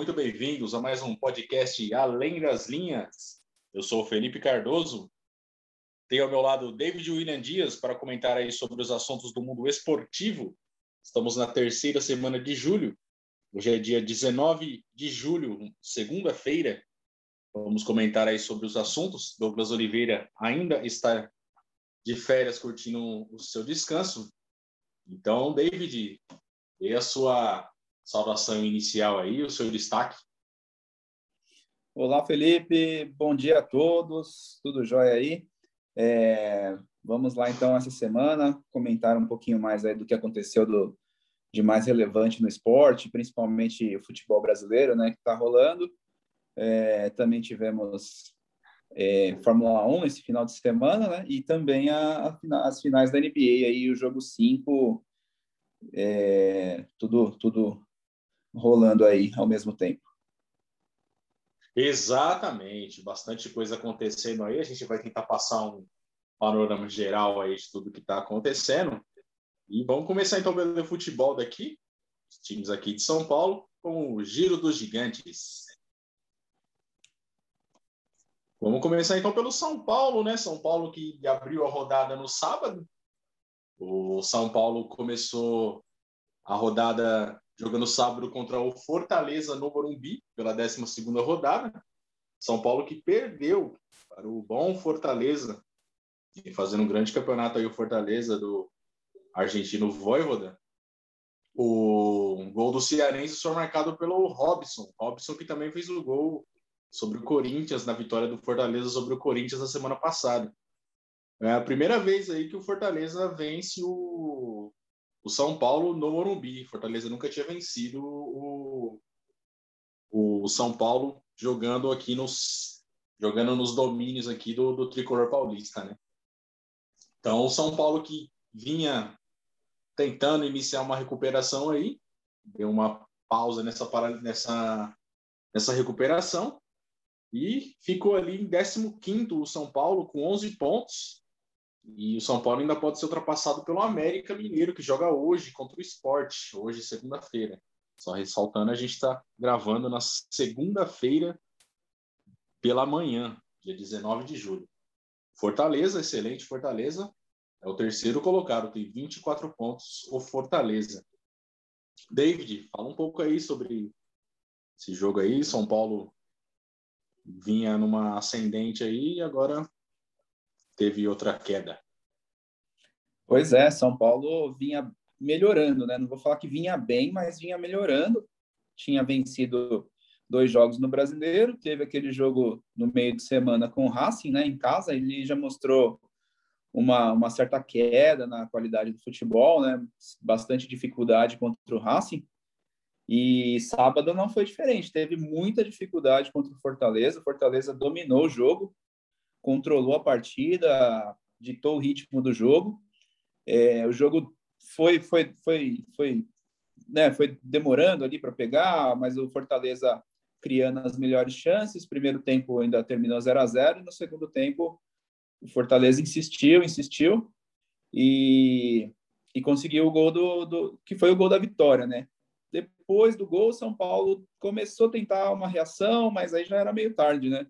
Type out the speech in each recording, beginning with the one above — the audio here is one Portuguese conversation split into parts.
muito bem-vindos a mais um podcast Além das Linhas. Eu sou o Felipe Cardoso. Tenho ao meu lado David William Dias para comentar aí sobre os assuntos do mundo esportivo. Estamos na terceira semana de julho. Hoje é dia 19 de julho, segunda-feira. Vamos comentar aí sobre os assuntos. Douglas Oliveira ainda está de férias curtindo o seu descanso. Então, David, dê a sua saudação inicial aí, o seu destaque. Olá, Felipe. Bom dia a todos. Tudo jóia aí? É, vamos lá, então, essa semana, comentar um pouquinho mais aí do que aconteceu do, de mais relevante no esporte, principalmente o futebol brasileiro, né, que está rolando. É, também tivemos é, Fórmula 1 esse final de semana, né? E também a, a, as finais da NBA, aí o jogo 5, é, tudo, tudo rolando aí ao mesmo tempo. Exatamente, bastante coisa acontecendo aí. A gente vai tentar passar um panorama geral aí de tudo que está acontecendo. E vamos começar então pelo futebol daqui, os times aqui de São Paulo, com o Giro dos Gigantes. Vamos começar então pelo São Paulo, né? São Paulo que abriu a rodada no sábado. O São Paulo começou a rodada jogando sábado contra o Fortaleza no Morumbi pela 12 rodada. São Paulo que perdeu para o bom Fortaleza e fazendo um grande campeonato aí o Fortaleza do argentino Voivoda. O gol do Cearense foi marcado pelo Robson. Robson que também fez o gol sobre o Corinthians, na vitória do Fortaleza sobre o Corinthians na semana passada. É a primeira vez aí que o Fortaleza vence o, o São Paulo no Morumbi. Fortaleza nunca tinha vencido o, o São Paulo jogando aqui nos jogando nos domínios aqui do, do tricolor paulista, né? Então, o São Paulo que vinha tentando iniciar uma recuperação aí, deu uma pausa nessa, nessa, nessa recuperação e ficou ali em 15 o São Paulo com 11 pontos. E o São Paulo ainda pode ser ultrapassado pelo América Mineiro, que joga hoje contra o Esporte, hoje, segunda-feira. Só ressaltando, a gente está gravando na segunda-feira pela manhã, dia 19 de julho. Fortaleza, excelente Fortaleza, é o terceiro colocado, tem 24 pontos o Fortaleza. David, fala um pouco aí sobre esse jogo aí, São Paulo vinha numa ascendente aí e agora teve outra queda. Pois é, São Paulo vinha melhorando, né? Não vou falar que vinha bem, mas vinha melhorando. Tinha vencido dois jogos no Brasileiro, teve aquele jogo no meio de semana com o Racing, né? Em casa, ele já mostrou uma, uma certa queda na qualidade do futebol, né? Bastante dificuldade contra o Racing. E sábado não foi diferente, teve muita dificuldade contra o Fortaleza. O Fortaleza dominou o jogo, controlou a partida, ditou o ritmo do jogo. É, o jogo foi foi foi foi né, foi demorando ali para pegar, mas o Fortaleza criando as melhores chances. Primeiro tempo ainda terminou 0 a 0 e no segundo tempo o Fortaleza insistiu, insistiu e, e conseguiu o gol do, do que foi o gol da vitória, né? depois do gol, São Paulo começou a tentar uma reação, mas aí já era meio tarde, né?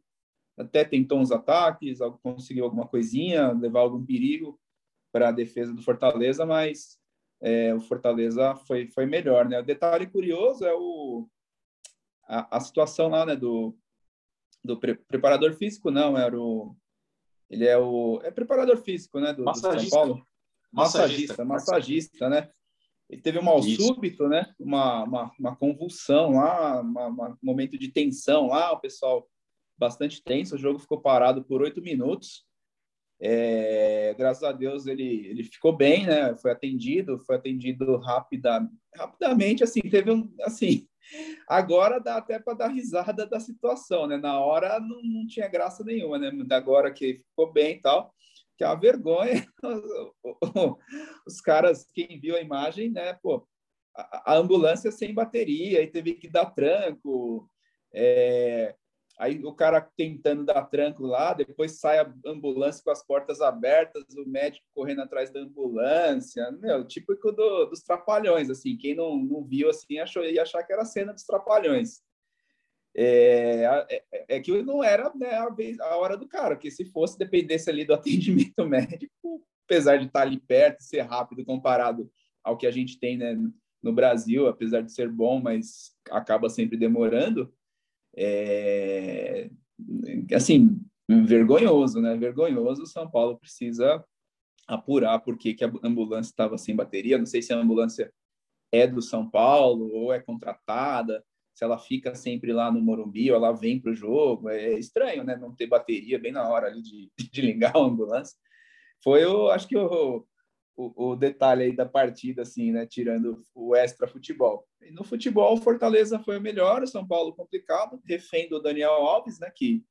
Até tentou uns ataques, conseguiu alguma coisinha, levar algum perigo para a defesa do Fortaleza, mas é, o Fortaleza foi, foi melhor, né? O detalhe curioso é o, a, a situação lá, né, do, do pre, preparador físico, não, era o... Ele é o... É preparador físico, né, do, do São Paulo? Massagista, massagista, massagista, né? Ele teve um mal Isso. súbito, né? Uma, uma, uma convulsão lá, um momento de tensão lá, o pessoal bastante tenso. O jogo ficou parado por oito minutos. É, graças a Deus ele, ele ficou bem, né? Foi atendido, foi atendido rapida, rapidamente. Assim, teve um, assim. Agora dá até para dar risada da situação, né? Na hora não, não tinha graça nenhuma, né? Agora que ficou bem e tal que é uma vergonha. Os caras, quem viu a imagem, né, pô, a, ambulância sem bateria, aí teve que dar tranco, é, aí o cara tentando dar tranco lá, depois sai a ambulância com as portas abertas, o médico correndo atrás da ambulância, meu, típico do, dos trapalhões, assim, quem não, não viu, assim, achou, ia achar que era a cena dos trapalhões. é, é, é, que não era né, a, vez, a hora do cara, que se fosse dependesse ali do atendimento médico, apesar de estar ali perto, ser rápido comparado ao que a gente tem né, no Brasil, apesar de ser bom, mas acaba sempre demorando, é, assim, vergonhoso, né? Vergonhoso. São Paulo precisa apurar por que, que a ambulância estava sem bateria. Não sei se a ambulância é do São Paulo ou é contratada, se ela fica sempre lá no Morumbi ou ela vem para o jogo. É estranho, né? Não ter bateria bem na hora ali de, de ligar a ambulância. Foi, eu acho que o, o, detalhe aí da partida, assim, né? Tirando o extra futebol. E no futebol, o Fortaleza foi o melhor, o São Paulo complicado, refém do Daniel Alves, né? Que,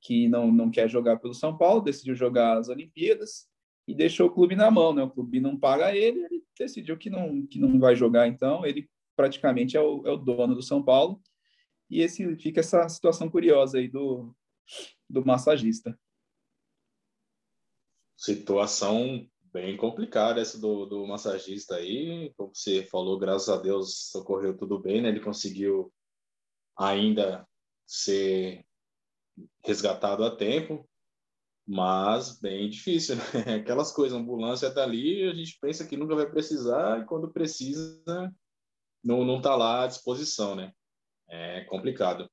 que não, não quer jogar pelo São Paulo, decidiu jogar as Olimpíadas e deixou o clube na mão, né? O clube não paga ele, ele decidiu que não, que não vai jogar, então ele praticamente é o, é o dono do São Paulo. E esse fica essa situação curiosa aí do, do massagista. Situação bem complicada essa do, do massagista aí. Como você falou, graças a Deus ocorreu tudo bem, né? Ele conseguiu ainda ser resgatado a tempo, mas bem difícil, né? Aquelas coisas, a ambulância tá ali, a gente pensa que nunca vai precisar e quando precisa não não tá lá à disposição, né? É complicado.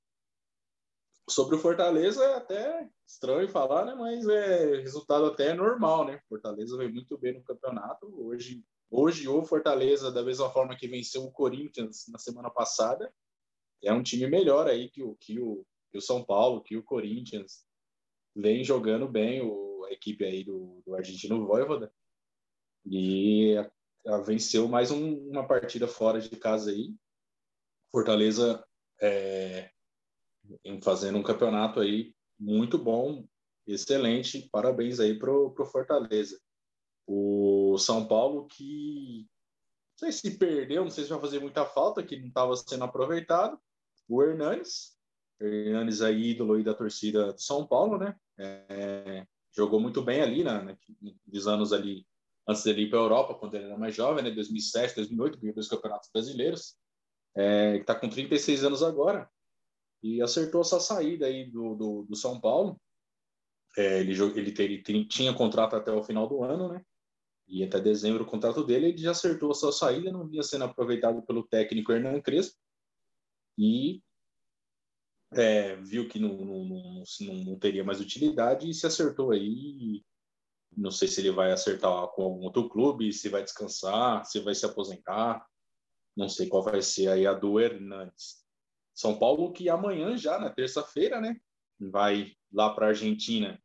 Sobre o Fortaleza é até estranho falar, né? Mas é resultado até normal, né? Fortaleza veio muito bem no campeonato. Hoje, hoje o Fortaleza, da mesma forma que venceu o Corinthians na semana passada, é um time melhor aí que o, que o, que o São Paulo, que o Corinthians. Vem jogando bem o, a equipe aí do, do Argentino Voivoda. E a, a venceu mais um, uma partida fora de casa aí. Fortaleza é, em fazendo um campeonato aí muito bom, excelente. Parabéns aí pro, pro Fortaleza. O São Paulo que não sei se perdeu, não sei se vai fazer muita falta, que não estava sendo aproveitado. O Hernanes, Hernanes aí ídolo aí da torcida do São Paulo, né? É, jogou muito bem ali, né, né nos anos ali antes dele ir para a Europa, quando ele era mais jovem, né? 2007, 2008, ganhou dois campeonatos brasileiros. É, está com 36 anos agora e acertou essa saída aí do, do, do São Paulo. É, ele, ele, ele, tinha contrato até o final do ano, né? E até dezembro o contrato dele, ele já acertou a sua saída, não vinha sendo aproveitado pelo técnico Hernan Crespo. E é, viu que não, não, não, não, teria mais utilidade e se acertou aí. Não sei se ele vai acertar com algum outro clube, se vai descansar, se vai se aposentar. Não sei qual vai ser aí a do Hernandes. São Paulo que amanhã já, na terça-feira, né, vai lá para a Argentina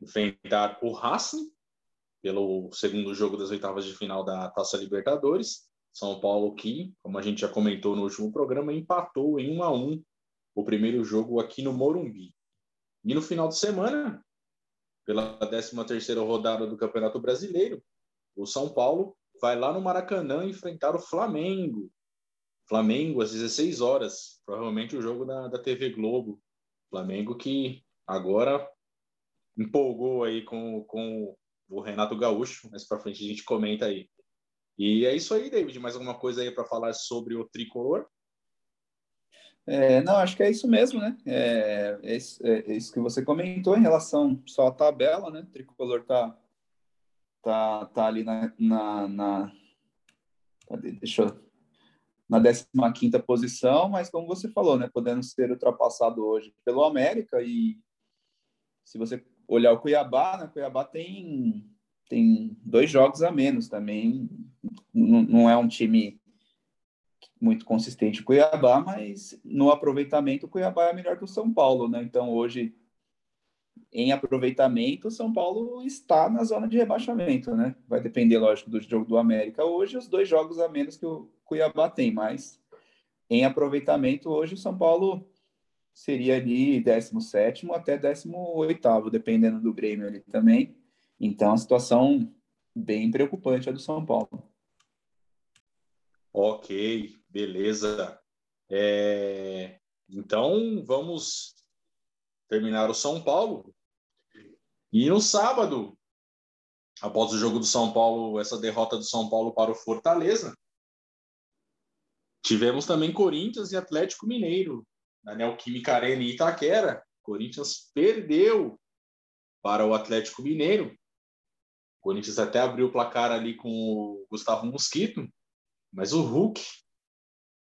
enfrentar o Racing pelo segundo jogo das oitavas de final da Taça Libertadores. São Paulo que, como a gente já comentou no último programa, empatou em 1 a 1 o primeiro jogo aqui no Morumbi. E no final de semana, pela 13ª rodada do Campeonato Brasileiro, o São Paulo vai lá no Maracanã enfrentar o Flamengo Flamengo às 16 horas, provavelmente o jogo da, da TV Globo. Flamengo que agora empolgou aí com, com o Renato Gaúcho, mais para frente a gente comenta aí. E é isso aí, David. Mais alguma coisa aí para falar sobre o tricolor? É, não, acho que é isso mesmo, né? É, é, isso, é, isso que você comentou em relação só à tabela, né? O tricolor tá, tá, tá ali na, na, na... Deixa eu na 15 posição, mas como você falou, né, podendo ser ultrapassado hoje pelo América e se você olhar o Cuiabá, né, Cuiabá tem tem dois jogos a menos também, não, não é um time muito consistente o Cuiabá, mas no aproveitamento o Cuiabá é melhor que o São Paulo, né? Então hoje em aproveitamento, o São Paulo está na zona de rebaixamento, né? Vai depender, lógico, do jogo do América hoje, os dois jogos a menos que o Cuiabá tem, mas em aproveitamento, hoje o São Paulo seria ali 17 até 18, dependendo do Grêmio ali também. Então, a situação bem preocupante é do São Paulo. Ok, beleza. É... Então, vamos terminar o São Paulo. E no sábado, após o jogo do São Paulo, essa derrota do São Paulo para o Fortaleza, Tivemos também Corinthians e Atlético Mineiro. na Neoquímica Arena em Itaquera. O Corinthians perdeu para o Atlético Mineiro. O Corinthians até abriu o placar ali com o Gustavo Mosquito, mas o Hulk,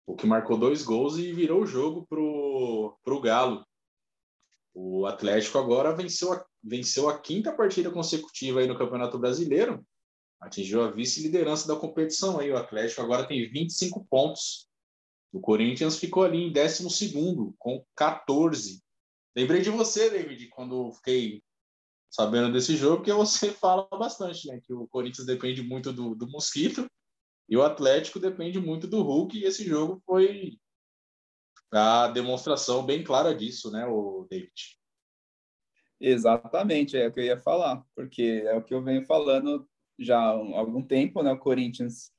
o que marcou dois gols e virou o jogo pro, pro Galo. O Atlético agora venceu a, venceu a quinta partida consecutiva aí no Campeonato Brasileiro, atingiu a vice-liderança da competição aí. O Atlético agora tem 25 pontos. O Corinthians ficou ali em 12 com 14. Lembrei de você, David, quando fiquei sabendo desse jogo, porque você fala bastante, né? Que o Corinthians depende muito do, do Mosquito e o Atlético depende muito do Hulk, e esse jogo foi a demonstração bem clara disso, né, o David? Exatamente, é o que eu ia falar, porque é o que eu venho falando já há algum tempo, né? O Corinthians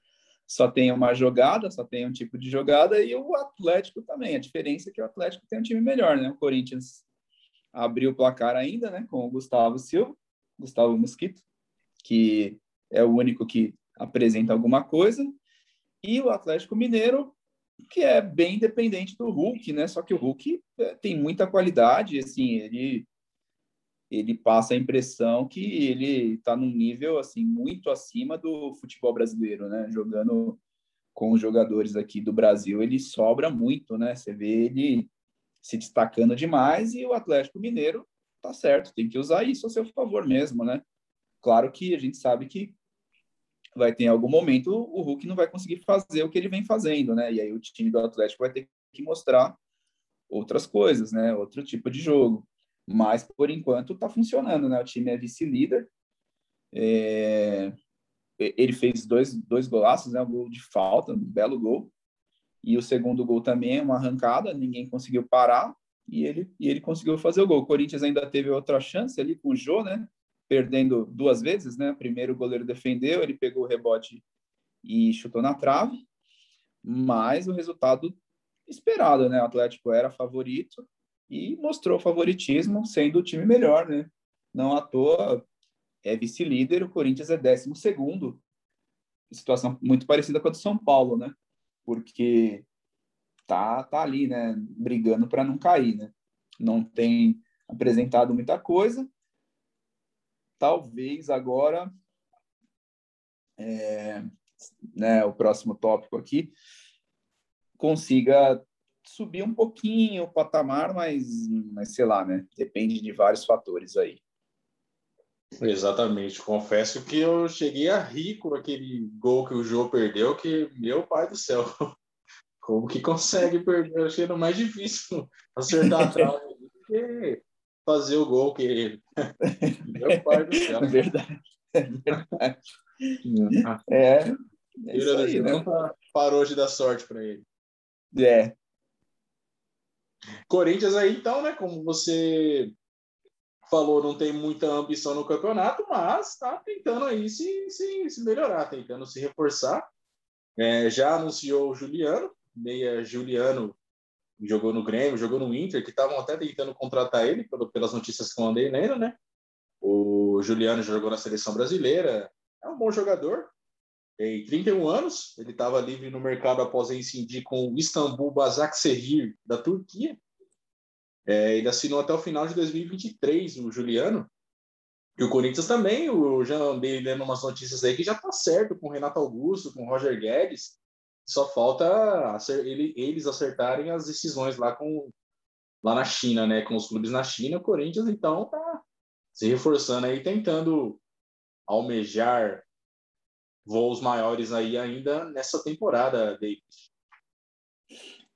só tem uma jogada, só tem um tipo de jogada, e o Atlético também. A diferença é que o Atlético tem um time melhor, né? O Corinthians abriu o placar ainda, né? Com o Gustavo Silva, Gustavo Mosquito, que é o único que apresenta alguma coisa, e o Atlético Mineiro, que é bem dependente do Hulk, né? Só que o Hulk é, tem muita qualidade, assim, ele ele passa a impressão que ele está num nível assim muito acima do futebol brasileiro, né? Jogando com os jogadores aqui do Brasil, ele sobra muito, né? Você vê ele se destacando demais e o Atlético Mineiro tá certo, tem que usar isso a seu favor mesmo, né? Claro que a gente sabe que vai ter em algum momento o Hulk não vai conseguir fazer o que ele vem fazendo, né? E aí o time do Atlético vai ter que mostrar outras coisas, né? Outro tipo de jogo. Mas por enquanto está funcionando, né? O time é vice-líder. É... Ele fez dois, dois golaços, né? Um gol de falta, um belo gol. E o segundo gol também é uma arrancada, ninguém conseguiu parar e ele, e ele conseguiu fazer o gol. O Corinthians ainda teve outra chance ali com o Jô, né? Perdendo duas vezes, né? Primeiro o goleiro defendeu, ele pegou o rebote e chutou na trave, mas o resultado esperado, né? O Atlético era favorito e mostrou favoritismo, sendo o time melhor, né? Não à toa é vice-líder, o Corinthians é décimo segundo. Situação muito parecida com a do São Paulo, né? Porque tá, tá ali, né? Brigando para não cair, né? Não tem apresentado muita coisa, talvez agora, é, né, o próximo tópico aqui, consiga subir um pouquinho o patamar, mas, mas sei lá, né? Depende de vários fatores aí. Exatamente. Confesso que eu cheguei a rir com aquele gol que o Jô perdeu, que, meu pai do céu, como que consegue perder? Eu achei mais difícil acertar a trave fazer o gol que ele. Meu pai do céu. É verdade. É verdade. É, é isso aí, né? Parou de dar sorte para ele. É. Corinthians aí, então, né? Como você falou, não tem muita ambição no campeonato, mas está tentando aí se, se, se melhorar, tentando se reforçar. É, já anunciou o Juliano, meia Juliano jogou no Grêmio, jogou no Inter, que estavam até tentando contratar ele, pelas notícias que eu andei lendo, né? O Juliano jogou na seleção brasileira, é um bom jogador, tem 31 anos, ele estava livre no mercado após incidir com o Istambul Basaksehir, da Turquia. É, ele assinou até o final de 2023, o Juliano. E o Corinthians também, eu já andei lendo umas notícias aí que já está certo com o Renato Augusto, com o Roger Guedes. Só falta ele, eles acertarem as decisões lá com lá na China, né? Com os clubes na China, o Corinthians então tá se reforçando aí, tentando almejar voos maiores aí ainda nessa temporada, David.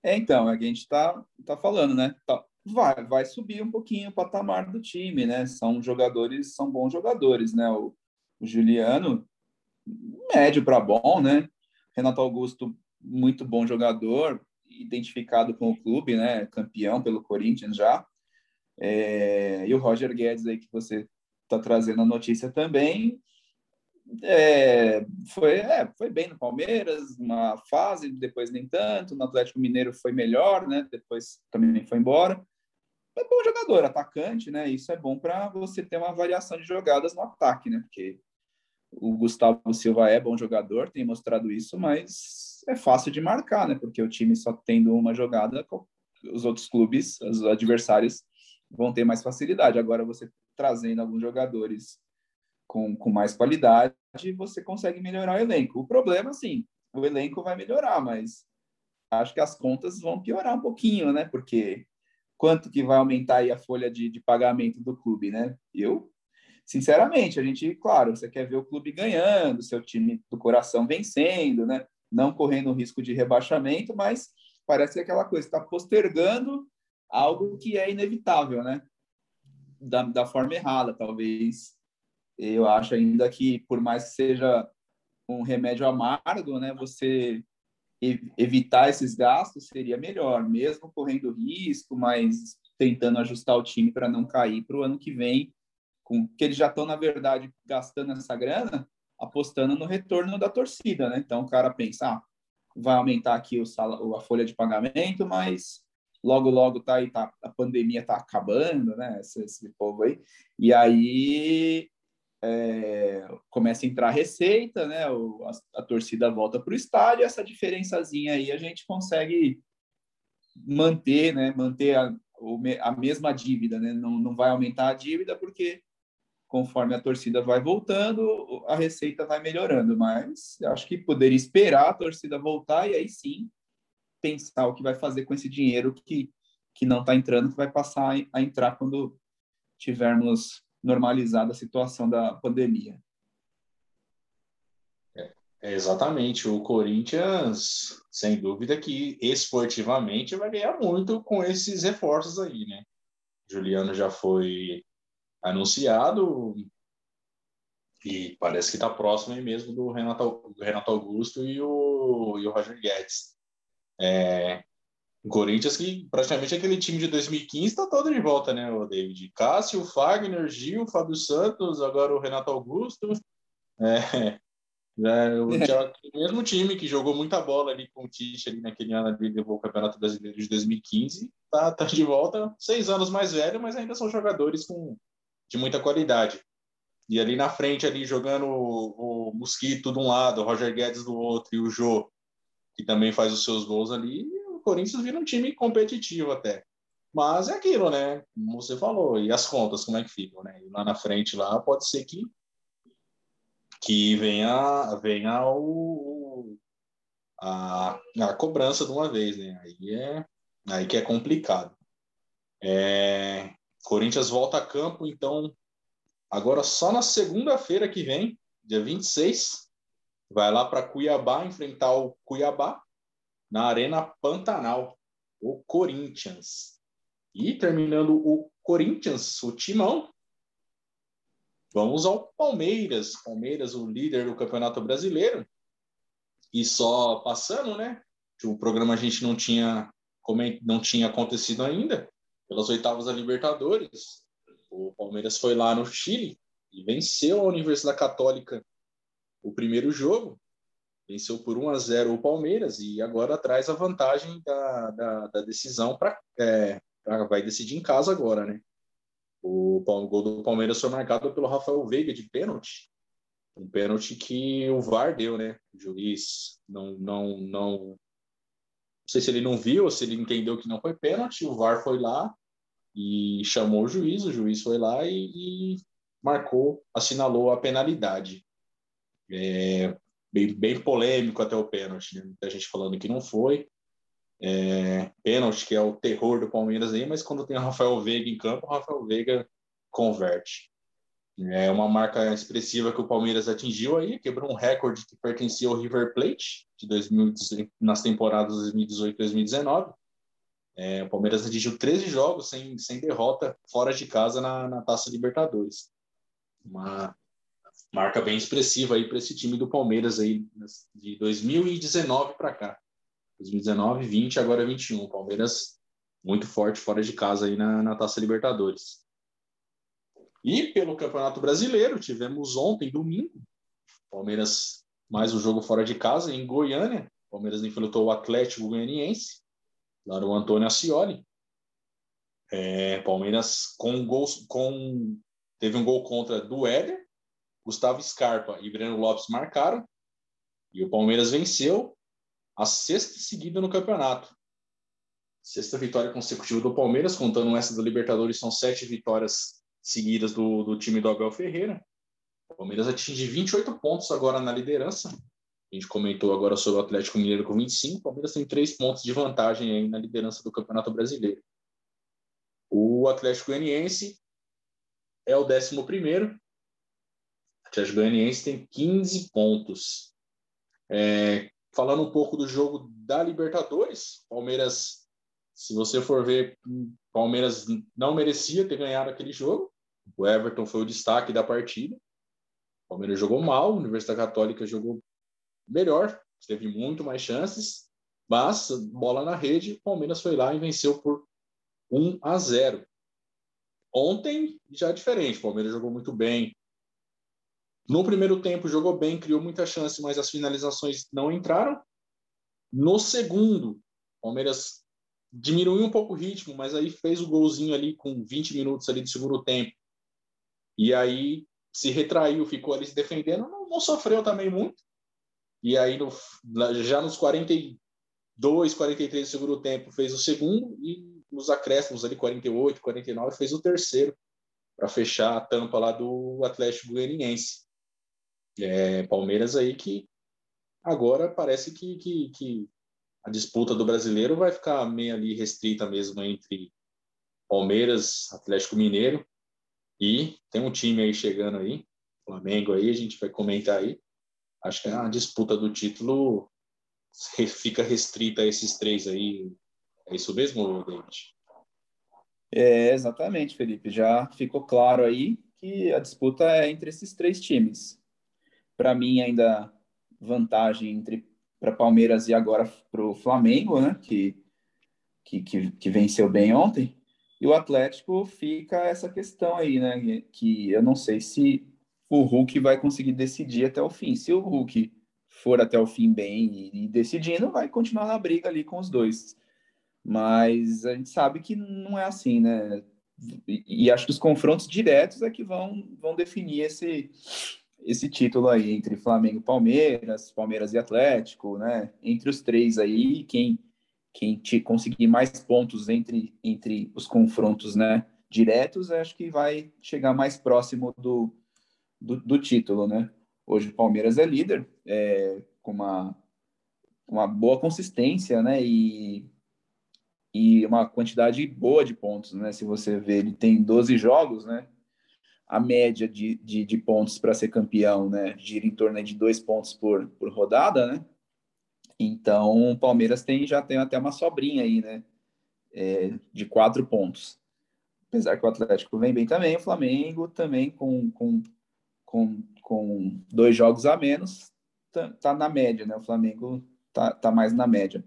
É, então, é que a gente tá, tá falando, né? Tá, vai, vai subir um pouquinho o patamar do time, né? São jogadores, são bons jogadores, né? O, o Juliano, médio para bom, né? Renato Augusto, muito bom jogador, identificado com o clube, né? Campeão pelo Corinthians já. É, e o Roger Guedes aí que você está trazendo a notícia também. É, foi, é, foi bem no Palmeiras, uma fase, depois nem tanto. No Atlético Mineiro foi melhor, né? Depois também foi embora. É bom jogador, atacante, né? Isso é bom para você ter uma variação de jogadas no ataque, né? Porque o Gustavo Silva é bom jogador, tem mostrado isso, mas é fácil de marcar, né? Porque o time só tendo uma jogada, os outros clubes, os adversários vão ter mais facilidade. Agora, você trazendo alguns jogadores com, com mais qualidade, você consegue melhorar o elenco. O problema, sim, o elenco vai melhorar, mas acho que as contas vão piorar um pouquinho, né? Porque quanto que vai aumentar aí a folha de, de pagamento do clube, né? Eu, sinceramente, a gente, claro, você quer ver o clube ganhando, seu time do coração vencendo, né? Não correndo risco de rebaixamento, mas parece que é aquela coisa está postergando algo que é inevitável, né? Da, da forma errada, talvez. Eu acho ainda que, por mais que seja um remédio amargo, né? Você evitar esses gastos seria melhor, mesmo correndo risco, mas tentando ajustar o time para não cair para o ano que vem, com que eles já estão na verdade gastando essa grana, apostando no retorno da torcida, né? Então o cara pensa, ah, vai aumentar aqui o a folha de pagamento, mas logo logo tá aí tá, a pandemia tá acabando, né? Esse, esse povo aí. E aí é, começa a entrar receita, né? O, a, a, torcida volta para o estádio, essa diferençazinha aí a gente consegue manter, né? Manter a, a mesma dívida, né? Não, não vai aumentar a dívida porque conforme a torcida vai voltando, a receita vai melhorando, mas acho que poderia esperar a torcida voltar e aí sim pensar o que vai fazer com esse dinheiro que, que não está entrando, que vai passar a entrar quando tivermos normalizada a situação da pandemia. É, exatamente. O Corinthians, sem dúvida que esportivamente vai ganhar muito com esses reforços aí, né? Juliano já foi anunciado e parece que está próximo aí mesmo do Renato, do Renato Augusto e o, e o Roger Guedes. É, o Corinthians, que praticamente aquele time de 2015 está todo de volta, né, o David? Cássio, Fagner, Gil, Fábio Santos, agora o Renato Augusto. É, é, o, o, mesmo time que jogou muita bola ali com o Tite ali naquele ano ali, levou o Campeonato Brasileiro de 2015, tá, tá de volta, seis anos mais velho, mas ainda são jogadores com, de muita qualidade. E ali na frente, ali jogando o, o Mosquito de um lado, o Roger Guedes do outro e o Jô, que também faz os seus gols ali, Corinthians vira um time competitivo até. Mas é aquilo, né? Como você falou. E as contas, como é que ficam, né? E lá na frente, lá, pode ser que, que venha, venha o, a, a cobrança de uma vez, né? Aí, é, aí que é complicado. É, Corinthians volta a campo, então, agora só na segunda-feira que vem, dia 26, vai lá para Cuiabá enfrentar o Cuiabá na Arena Pantanal, o Corinthians. E terminando o Corinthians, o timão, vamos ao Palmeiras. Palmeiras, o líder do Campeonato Brasileiro. E só passando, né? O programa a gente não tinha, não tinha acontecido ainda, pelas oitavas da Libertadores. O Palmeiras foi lá no Chile e venceu a Universidade Católica o primeiro jogo venceu por 1 a 0 o Palmeiras e agora traz a vantagem da, da, da decisão para é, vai decidir em casa agora, né? O, o, gol do Palmeiras foi marcado pelo Rafael Veiga de pênalti, um pênalti que o VAR deu, né? O juiz não não não não sei se ele não viu ou se ele entendeu que não foi pênalti, o VAR foi lá e chamou o juiz, o juiz foi lá e, e marcou, assinalou a penalidade. É, bem, bem polêmico até o pênalti. Né? Muita gente falando que não foi. É, pênalti, que é o terror do Palmeiras aí, mas quando tem o Rafael Veiga em campo, o Rafael Veiga converte. É uma marca expressiva que o Palmeiras atingiu aí, quebrou um recorde que pertencia ao River Plate de 2018, nas temporadas 2018 e 2019. É, o Palmeiras atingiu 13 jogos sem, sem derrota fora de casa na, na Taça Libertadores. Uma, marca bem expressiva aí para esse time do Palmeiras aí de 2019 para cá. 2019, 20, agora 21. Palmeiras muito forte fora de casa aí na, na Taça Libertadores. E pelo Campeonato Brasileiro, tivemos ontem, domingo, Palmeiras mais um jogo fora de casa em Goiânia. Palmeiras enfrentou o Atlético Goianiense, lá no Antônio Ascioli. É, Palmeiras com gols, com teve um gol contra do Éder Gustavo Scarpa e Breno Lopes marcaram e o Palmeiras venceu a sexta seguida no campeonato. Sexta vitória consecutiva do Palmeiras, contando essa do Libertadores, são sete vitórias seguidas do, do time do Abel Ferreira. O Palmeiras atinge 28 pontos agora na liderança. A gente comentou agora sobre o Atlético Mineiro com 25. O Palmeiras tem três pontos de vantagem aí na liderança do Campeonato Brasileiro. O Atlético Goianiense é o 11 primeiro. O Atlético Goianiense tem 15 pontos. É, falando um pouco do jogo da Libertadores, Palmeiras, se você for ver, Palmeiras não merecia ter ganhado aquele jogo. O Everton foi o destaque da partida. O Palmeiras jogou mal, a Universidade Católica jogou melhor, teve muito mais chances, mas bola na rede, o Palmeiras foi lá e venceu por 1 a 0. Ontem já é diferente, o Palmeiras jogou muito bem. No primeiro tempo jogou bem, criou muita chance, mas as finalizações não entraram. No segundo, o Palmeiras diminuiu um pouco o ritmo, mas aí fez o golzinho ali com 20 minutos ali de segundo tempo. E aí se retraiu, ficou ali se defendendo, não, não sofreu também muito. E aí, no, já nos 42, 43 do segundo tempo, fez o segundo e nos acréscimos ali, 48, 49, fez o terceiro para fechar a tampa lá do Atlético Goianiense. É, Palmeiras aí que agora parece que, que, que a disputa do brasileiro vai ficar meio ali restrita mesmo entre Palmeiras, Atlético Mineiro e tem um time aí chegando aí, Flamengo aí, a gente vai comentar aí. Acho que a disputa do título fica restrita a esses três aí. É isso mesmo, David? É, exatamente, Felipe. Já ficou claro aí que a disputa é entre esses três times. Para mim, ainda vantagem entre para Palmeiras e agora para o Flamengo, né? Que, que, que, que, venceu bem ontem. E o Atlético fica essa questão aí, né? Que eu não sei se o Hulk vai conseguir decidir até o fim. Se o Hulk for até o fim bem e, decidindo, vai continuar na briga ali com os dois. Mas a gente sabe que não é assim, né? E, e acho que os confrontos diretos é que vão, vão definir esse, esse título aí entre Flamengo e Palmeiras, Palmeiras e Atlético, né? Entre os três aí, quem quem te conseguir mais pontos entre entre os confrontos, né, diretos, acho que vai chegar mais próximo do, do, do título, né? Hoje o Palmeiras é líder, é, com uma uma boa consistência, né? E e uma quantidade boa de pontos, né? Se você ver, ele tem 12 jogos, né? A média de, de, de pontos para ser campeão, né? Gira em torno de dois pontos por, por rodada, né? Então, o Palmeiras tem, já tem até uma sobrinha aí, né? É, de quatro pontos. Apesar que o Atlético vem bem também, o Flamengo também com, com, com, com dois jogos a menos, tá, tá na média, né? O Flamengo tá, tá mais na média.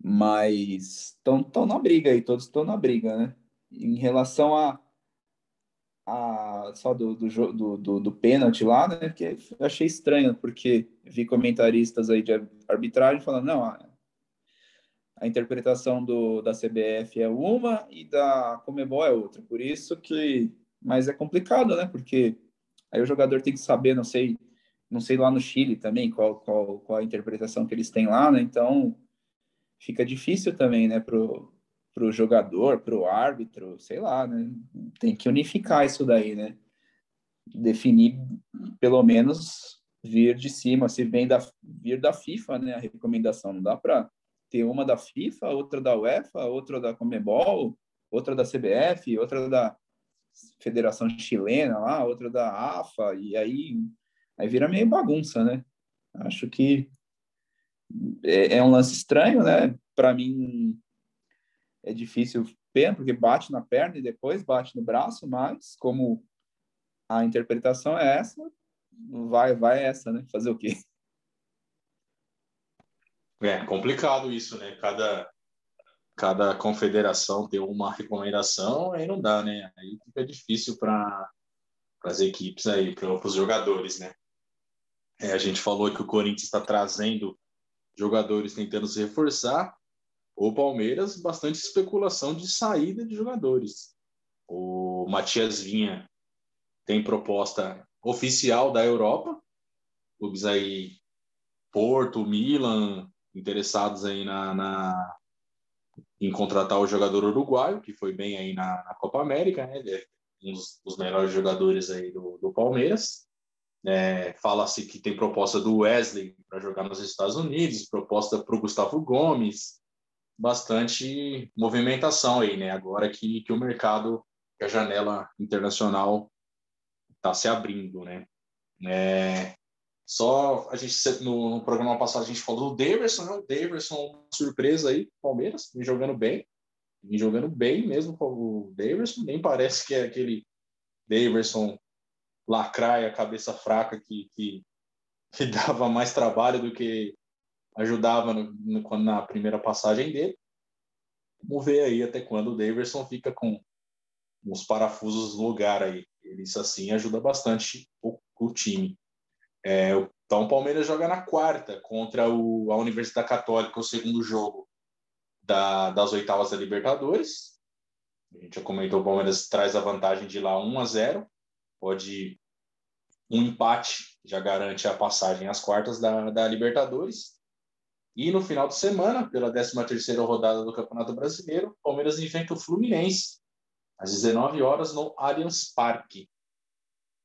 Mas estão na briga aí, todos estão na briga, né? Em relação a, a só do, do, do, do, pênalti lá, né? Que eu achei estranho, porque vi comentaristas aí de arbitragem falando, não, a, a interpretação do, da CBF é uma e da Comebol é outra. Por isso que. Mas é complicado, né? Porque aí o jogador tem que saber, não sei, não sei lá no Chile também qual, qual, qual a interpretação que eles têm lá, né? Então fica difícil também, né, pro, pro jogador, pro árbitro, sei lá, né? Tem que unificar isso daí, né? Definir, pelo menos, vir de cima, se vem da, vir da FIFA, né, a recomendação. Não dá para ter uma da FIFA, outra da UEFA, outra da Comebol, outra da CBF, outra da Federação Chilena lá, outra da AFA, e aí, aí vira meio bagunça, né? Acho que é, é um lance estranho, né? Para mim é difícil pena, porque bate na perna e depois bate no braço, mas como a interpretação é essa, vai, vai essa, né? Fazer o quê? É complicado isso, né? Cada, cada confederação ter uma recomendação, aí não dá, né? Aí fica difícil para as equipes aí, para os jogadores, né? É, a gente falou que o Corinthians está trazendo jogadores tentando se reforçar. O Palmeiras, bastante especulação de saída de jogadores. O Matias Vinha tem proposta oficial da Europa, clubes aí Porto, Milan, interessados aí na, na em contratar o jogador uruguaio, que foi bem aí na, na Copa América, né? Ele é um dos, dos melhores jogadores aí do, do Palmeiras. É, Fala-se que tem proposta do Wesley para jogar nos Estados Unidos, proposta para o Gustavo Gomes, bastante movimentação aí, né? Agora que, que o mercado, que a janela internacional está se abrindo, né? É, só a gente no, no, programa passado a gente falou do Daverson, né? O Daverson, surpresa aí, Palmeiras, vem jogando bem, vem jogando bem mesmo com o Daverson, nem parece que é aquele Daverson lacraia, cabeça fraca que, que, que dava mais trabalho do que ajudava no, no, na primeira passagem dele. Vamos ver aí até quando o Daverson fica com uns parafusos no lugar aí. Ele, isso assim ajuda bastante o, o time. É, então o Palmeiras joga na quarta contra o, a Universidade Católica, o segundo jogo da, das oitavas da Libertadores. A gente já comentou, o Palmeiras traz a vantagem de lá 1 a 0. Pode um empate já garante a passagem às quartas da, da Libertadores. E no final de semana, pela 13ª rodada do Campeonato Brasileiro, o Palmeiras enfrenta o Fluminense às 19 horas no Allianz Parque.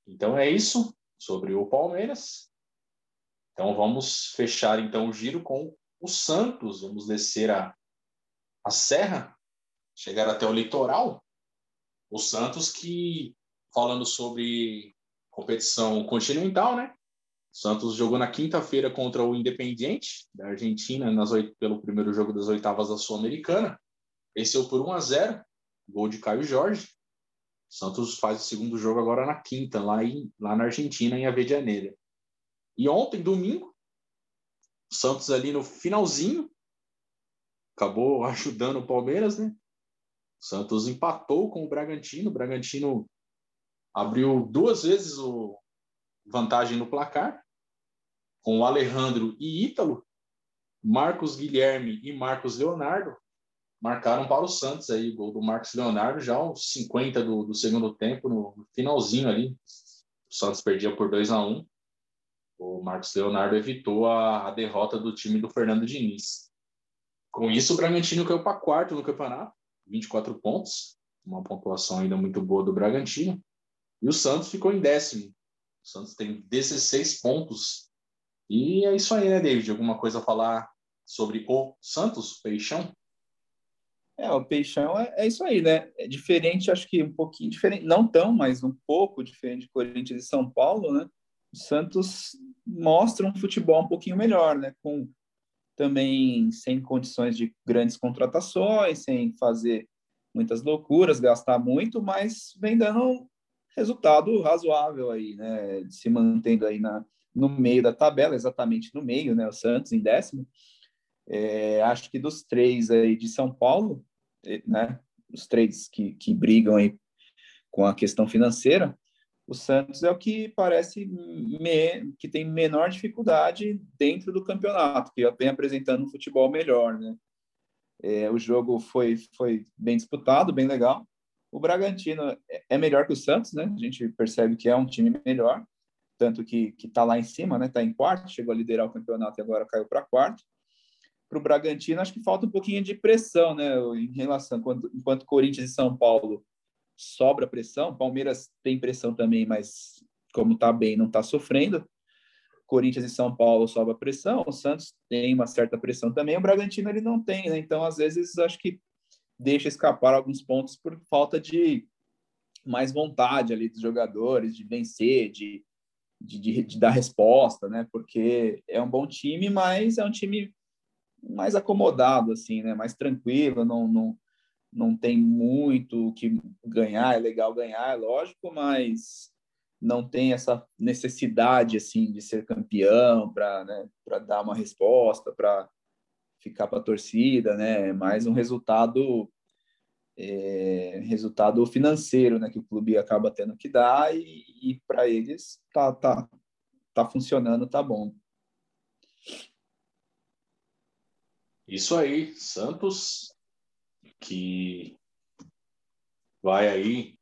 Então é isso sobre o Palmeiras. Então vamos fechar então o giro com o Santos. Vamos descer a, a serra, chegar até o litoral. O Santos que falando sobre competição continental, né? Santos jogou na quinta-feira contra o Independiente da Argentina nas oito, pelo primeiro jogo das oitavas da Sul-Americana. Venceu por 1 a 0, gol de Caio Jorge. Santos faz o segundo jogo agora na quinta, lá, em, lá na Argentina, em Avedianeira. E ontem, domingo, o Santos ali no finalzinho, acabou ajudando o Palmeiras, né? O Santos empatou com o Bragantino. O Bragantino abriu duas vezes o vantagem no placar, com o Alejandro e Ítalo, Marcos Guilherme e Marcos Leonardo marcaram para o Santos aí, o gol do Marcos Leonardo, já aos 50 do, do segundo tempo, no finalzinho ali. O Santos perdia por 2 a 1 O Marcos Leonardo evitou a, a derrota do time do Fernando Diniz. Com isso, o Bragantino caiu para quarto no campeonato, 24 pontos, uma pontuação ainda muito boa do Bragantino. E o Santos ficou em décimo. O Santos tem 16 pontos. E é isso aí, né, David? Alguma coisa a falar sobre o Santos, Peixão? É, o Peixão é, é, isso aí, né? É diferente, acho que um pouquinho diferente, não tão, mas um pouco diferente de Corinthians e São Paulo, né? O Santos mostra um futebol um pouquinho melhor, né? Com também sem condições de grandes contratações, sem fazer muitas loucuras, gastar muito, mas vem dando resultado razoável aí, né? Se mantendo aí na, no meio da tabela, exatamente no meio, né? O Santos em décimo. É, acho que dos três aí de São Paulo, né? Os três que, que brigam aí com a questão financeira, o Santos é o que parece me, que tem menor dificuldade dentro do campeonato, que vem apresentando um futebol melhor, né? É, o jogo foi, foi bem disputado, bem legal. O Bragantino é melhor que o Santos, né? A gente percebe que é um time melhor, tanto que que está lá em cima, né? Está em quarto, chegou a liderar o campeonato e agora caiu para quarto. Para o Bragantino, acho que falta um pouquinho de pressão, né? Em relação enquanto, enquanto Corinthians e São Paulo sobra pressão, Palmeiras tem pressão também, mas como está bem, não está sofrendo. Corinthians e São Paulo sobra pressão, o Santos tem uma certa pressão também, o Bragantino ele não tem, né? Então, às vezes, acho que deixa escapar alguns pontos por falta de mais vontade ali dos jogadores, de vencer, de, de, de, de, dar resposta, né? Porque é um bom time, mas é um time mais acomodado, assim, né? Mais tranquilo, não, não, não tem muito o que ganhar, é legal ganhar, é lógico, mas não tem essa necessidade, assim, de ser campeão para né, dar uma resposta, para ficar para a torcida, né? É mais um resultado é, resultado financeiro, né? Que o clube acaba tendo que dar e, e para eles tá tá tá funcionando, tá bom. Isso aí, Santos que vai aí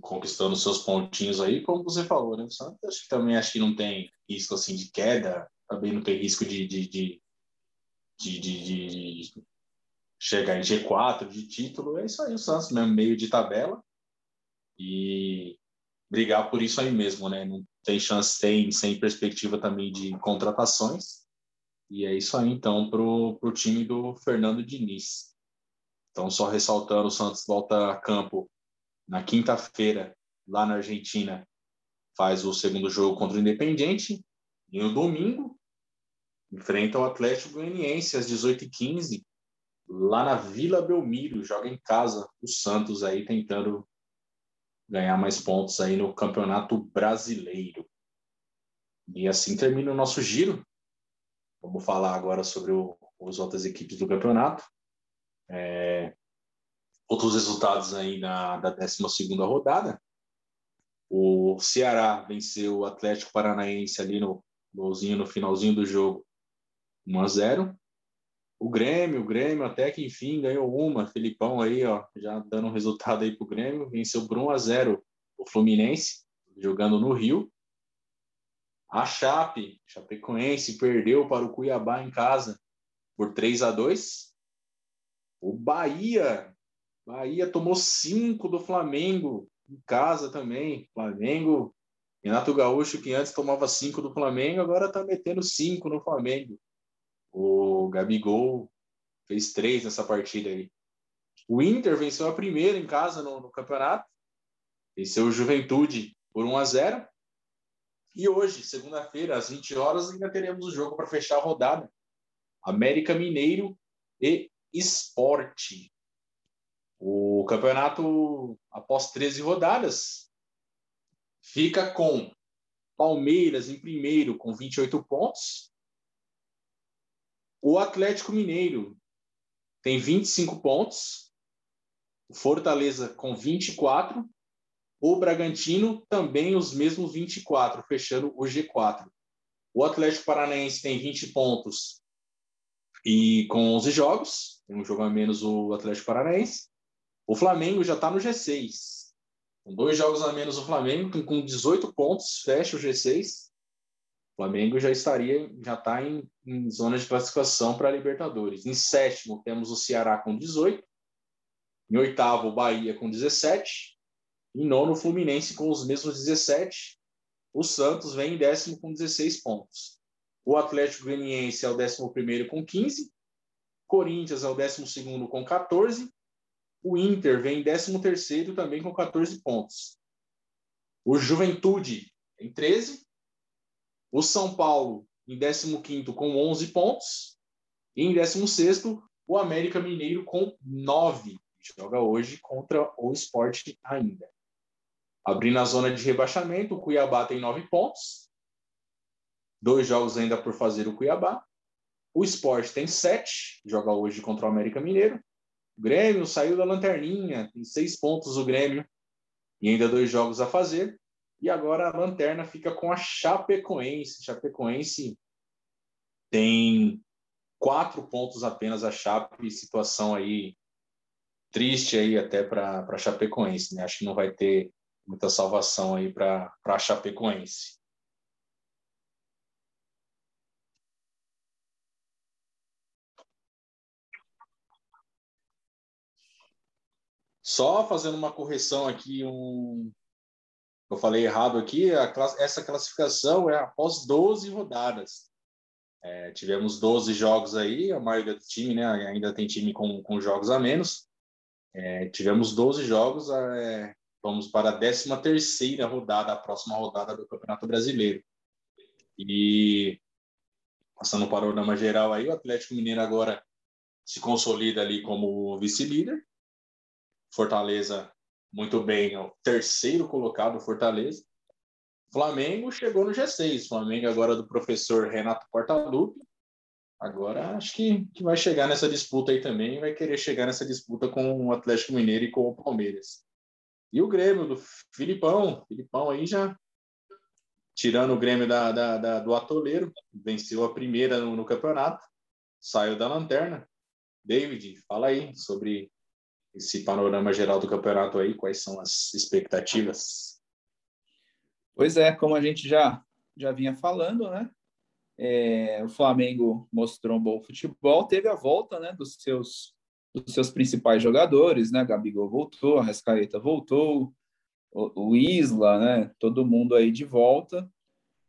conquistando seus pontinhos aí, como você falou, né? O Santos acho que também acho que não tem risco assim de queda, também não tem risco de, de, de de, de, de, chegar em G4 de título, é isso aí, o Santos mesmo, meio de tabela. E brigar por isso aí mesmo, né? Não tem chance, tem sem perspectiva também de contratações. E é isso aí, então, para o time do Fernando Diniz. Então, só ressaltando, o Santos volta a campo na quinta-feira, lá na Argentina, faz o segundo jogo contra o Independiente. E no domingo, enfrenta o Atlético Goianiense às 18h15, lá na Vila Belmiro. Joga em casa o Santos aí tentando ganhar mais pontos aí no Campeonato Brasileiro. E assim termina o nosso giro. Vamos falar agora sobre o, as outras equipes do campeonato. É, outros resultados aí na, da 12 rodada. O Ceará venceu o Atlético Paranaense ali no, golzinho no finalzinho do jogo, 1 a 0. O Grêmio, o Grêmio até que enfim ganhou uma. Felipão aí, ó, já dando um resultado aí pro Grêmio, venceu por 1 a 0 o Fluminense, jogando no Rio. A Chape, Chapecoense, perdeu para o Cuiabá em casa por 3 a 2. O Bahia, Bahia tomou 5 do Flamengo em casa também. Flamengo, Renato Gaúcho, que antes tomava 5 do Flamengo, agora está metendo 5 no Flamengo. O Gabigol fez três nessa partida aí. O Inter venceu a primeira em casa no, no campeonato. Venceu o Juventude por 1 a 0. E hoje, segunda-feira, às 20 horas, ainda teremos o jogo para fechar a rodada. América Mineiro e Esporte. O campeonato, após 13 rodadas, fica com Palmeiras em primeiro com 28 pontos, o Atlético Mineiro tem 25 pontos, Fortaleza com 24, o Bragantino também os mesmos 24, fechando o G4. O Atlético Paranaense tem 20 pontos e com 11 jogos, um jogo a menos o Atlético Paranaense. O Flamengo já está no G6, com dois jogos a menos o Flamengo, com 18 pontos, fecha o G6. Flamengo já estaria, já está em, em zona de classificação para a Libertadores. Em sétimo, temos o Ceará com 18. Em oitavo, o Bahia com 17. Em nono, o Fluminense com os mesmos 17. O Santos vem em décimo com 16 pontos. O Atlético Goianiense é o décimo primeiro com 15. Corinthians é o décimo segundo com 14. O Inter vem em décimo terceiro também com 14 pontos. O Juventude em 13. O São Paulo em 15º com 11 pontos. E em 16º, o América Mineiro com 9. Joga hoje contra o Esporte ainda. Abrindo a zona de rebaixamento, o Cuiabá tem 9 pontos. Dois jogos ainda por fazer o Cuiabá. O Esporte tem 7, joga hoje contra o América Mineiro. O Grêmio saiu da lanterninha, tem 6 pontos o Grêmio. E ainda dois jogos a fazer. E agora a lanterna fica com a Chapecoense. Chapecoense tem quatro pontos apenas a Chape, situação aí triste aí até para a Chapecoense, né? Acho que não vai ter muita salvação aí para a Chapecoense. Só fazendo uma correção aqui, um, eu falei errado aqui, class essa classificação é após 12 rodadas. É, tivemos 12 jogos aí, a maioria do time, né? Ainda tem time com, com jogos a menos. É, tivemos 12 jogos, é, vamos para a 13 terceira rodada, a próxima rodada do Campeonato Brasileiro. E passando para o panorama geral aí, o Atlético Mineiro agora se consolida ali como vice-líder. Fortaleza muito bem o terceiro colocado, Fortaleza. Flamengo chegou no G6. Flamengo agora do professor Renato Portaluppi. Agora acho que, que vai chegar nessa disputa aí também. Vai querer chegar nessa disputa com o Atlético Mineiro e com o Palmeiras. E o Grêmio do Filipão. Filipão aí já tirando o Grêmio da, da, da do atoleiro. Venceu a primeira no, no campeonato. Saiu da lanterna. David, fala aí sobre esse panorama geral do campeonato aí, quais são as expectativas? Pois é, como a gente já, já vinha falando, né? É, o Flamengo mostrou um bom futebol, teve a volta né, dos seus dos seus principais jogadores, né? Gabigol voltou, a Rescaeta voltou, o, o Isla, né? Todo mundo aí de volta,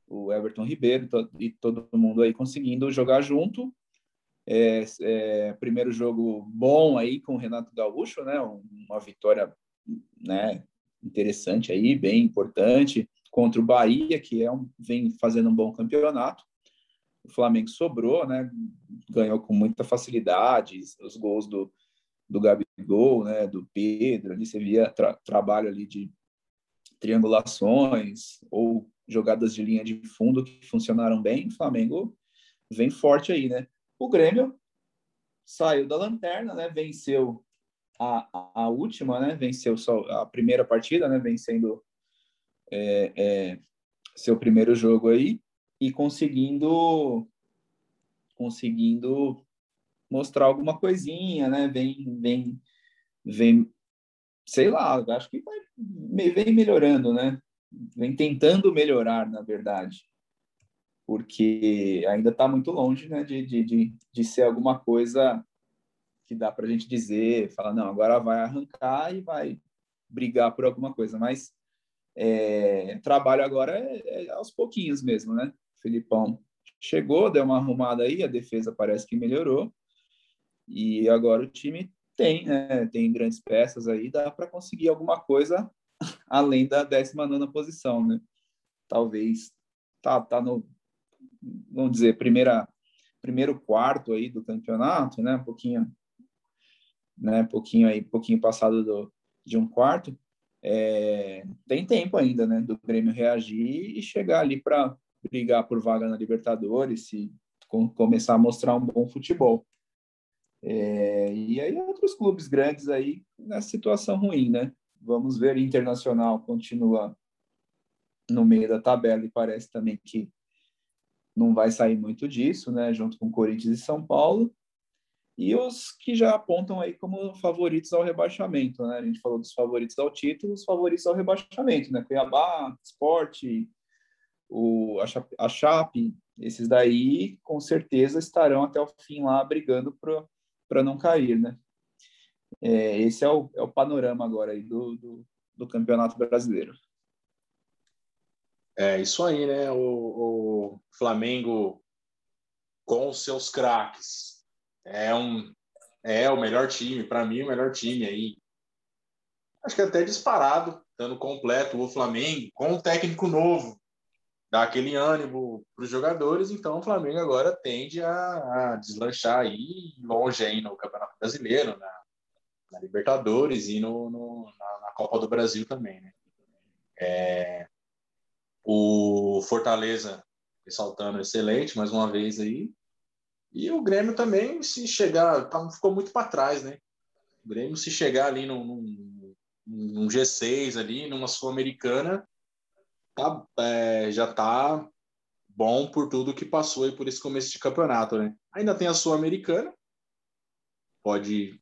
o Everton Ribeiro to, e todo mundo aí conseguindo jogar junto. É, é, primeiro jogo bom aí com o Renato Gaúcho, né? Uma vitória, né? Interessante aí, bem importante contra o Bahia, que é um, vem fazendo um bom campeonato. O Flamengo sobrou, né? Ganhou com muita facilidade os gols do, do Gabigol, né? Do Pedro, ali você via tra trabalho ali de triangulações ou jogadas de linha de fundo que funcionaram bem. O Flamengo vem forte aí, né? O Grêmio saiu da lanterna, né? Venceu a, a última, né? Venceu só a primeira partida, né? Vencendo é, é, seu primeiro jogo aí e conseguindo conseguindo mostrar alguma coisinha, né? Vem, vem, vem, sei lá, acho que vai, vem melhorando, né? Vem tentando melhorar, na verdade, porque ainda está muito longe, né? De, de, de, de ser alguma coisa que dá para a gente dizer, falar, não, agora vai arrancar e vai brigar por alguma coisa, mas é, trabalho agora é, é, aos pouquinhos mesmo, né? Filipão chegou, deu uma arrumada aí, a defesa parece que melhorou. E agora o time tem, né? Tem grandes peças aí, dá para conseguir alguma coisa além da 19 posição, né? Talvez tá, tá no, vamos dizer, primeira, primeiro quarto aí do campeonato, né? Um pouquinho, né? Pouquinho aí, pouquinho passado do, de um quarto. É, tem tempo ainda, né? Do Grêmio reagir e chegar ali para brigar por vaga na Libertadores e com, começar a mostrar um bom futebol. É, e aí outros clubes grandes aí nessa situação ruim, né? Vamos ver, Internacional continua no meio da tabela e parece também que não vai sair muito disso, né? Junto com Corinthians e São Paulo. E os que já apontam aí como favoritos ao rebaixamento, né? A gente falou dos favoritos ao título, os favoritos ao rebaixamento, né? Cuiabá, Esporte, o, a, Chape, esses daí com certeza estarão até o fim lá brigando para não cair, né? É, esse é o, é o panorama agora aí do, do, do, Campeonato Brasileiro. É isso aí, né? O, o Flamengo com os seus craques é um é o melhor time, para mim o melhor time aí. Acho que até disparado, dando completo o Flamengo com um técnico novo, dá aquele ânimo para os jogadores, então o Flamengo agora tende a, a, deslanchar aí longe aí no Campeonato Brasileiro, na, na Libertadores e no, no na, na, Copa do Brasil também, né? É, o Fortaleza ressaltando excelente mais uma vez aí e o Grêmio também se chegar tá, ficou muito para trás, né? O Grêmio se chegar ali num, num, num G6 ali numa sul-americana tá, é, já tá bom por tudo que passou e por esse começo de campeonato, né? Ainda tem a Sul-Americana, pode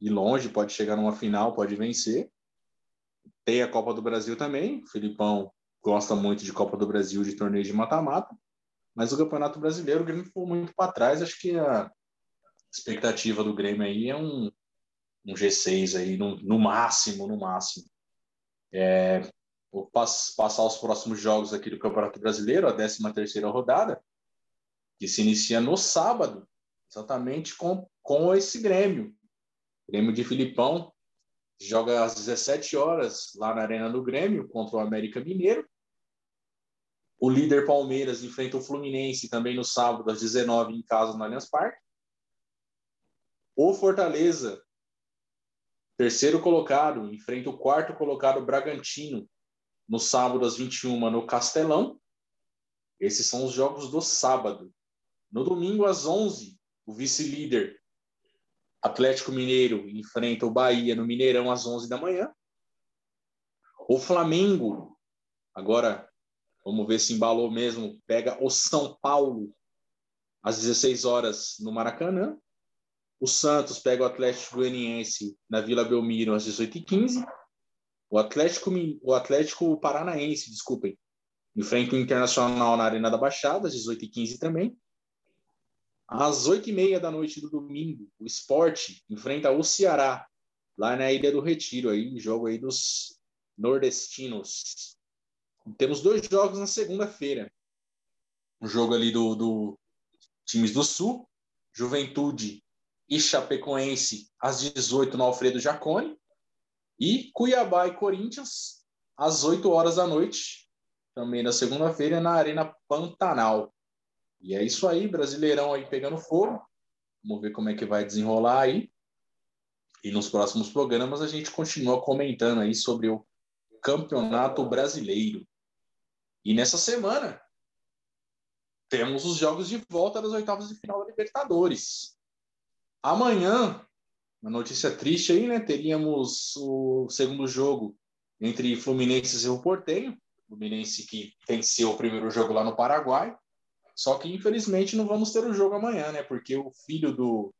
ir longe, pode chegar numa final, pode vencer. Tem a Copa do Brasil também, o Filipão gosta muito de Copa do Brasil, de torneio de mata-mata, mas o Campeonato Brasileiro, o Grêmio ficou muito para trás, acho que a expectativa do Grêmio aí é um, um G6 aí, no, no máximo, no máximo. É, vou passar os próximos jogos aqui do Campeonato Brasileiro, a 13 terceira rodada, que se inicia no sábado, exatamente com, com esse Grêmio. Grêmio de Filipão joga às 17 horas lá na Arena do Grêmio contra o América Mineiro. O líder Palmeiras enfrenta o Fluminense também no sábado às 19 em casa no Allianz Parque. O Fortaleza, terceiro colocado, enfrenta o quarto colocado Bragantino no sábado às 21 no Castelão. Esses são os jogos do sábado. No domingo às 11, o vice-líder Atlético Mineiro enfrenta o Bahia no Mineirão às 11 da manhã. O Flamengo, agora vamos ver se embalou mesmo, pega o São Paulo às 16 horas no Maracanã. O Santos pega o Atlético Goianiense na Vila Belmiro às 18h15. O Atlético, o Atlético Paranaense, desculpem, enfrenta o Internacional na Arena da Baixada, às 18h15 também. Às oito e meia da noite do domingo, o esporte enfrenta o Ceará, lá na Ilha do Retiro, aí, jogo aí dos nordestinos. Temos dois jogos na segunda-feira. Um jogo ali do, do times do Sul, Juventude e Chapecoense, às 18 no Alfredo Jacone. E Cuiabá e Corinthians, às 8 horas da noite, também na segunda-feira, na Arena Pantanal. E é isso aí, Brasileirão aí pegando fogo. Vamos ver como é que vai desenrolar aí. E nos próximos programas a gente continua comentando aí sobre o Campeonato Brasileiro. E nessa semana temos os jogos de volta das oitavas de final da Libertadores. Amanhã, uma notícia triste aí, né? Teríamos o segundo jogo entre Fluminense e o Portenho. Fluminense que venceu o primeiro jogo lá no Paraguai. Só que, infelizmente, não vamos ter o jogo amanhã, né? Porque o filho do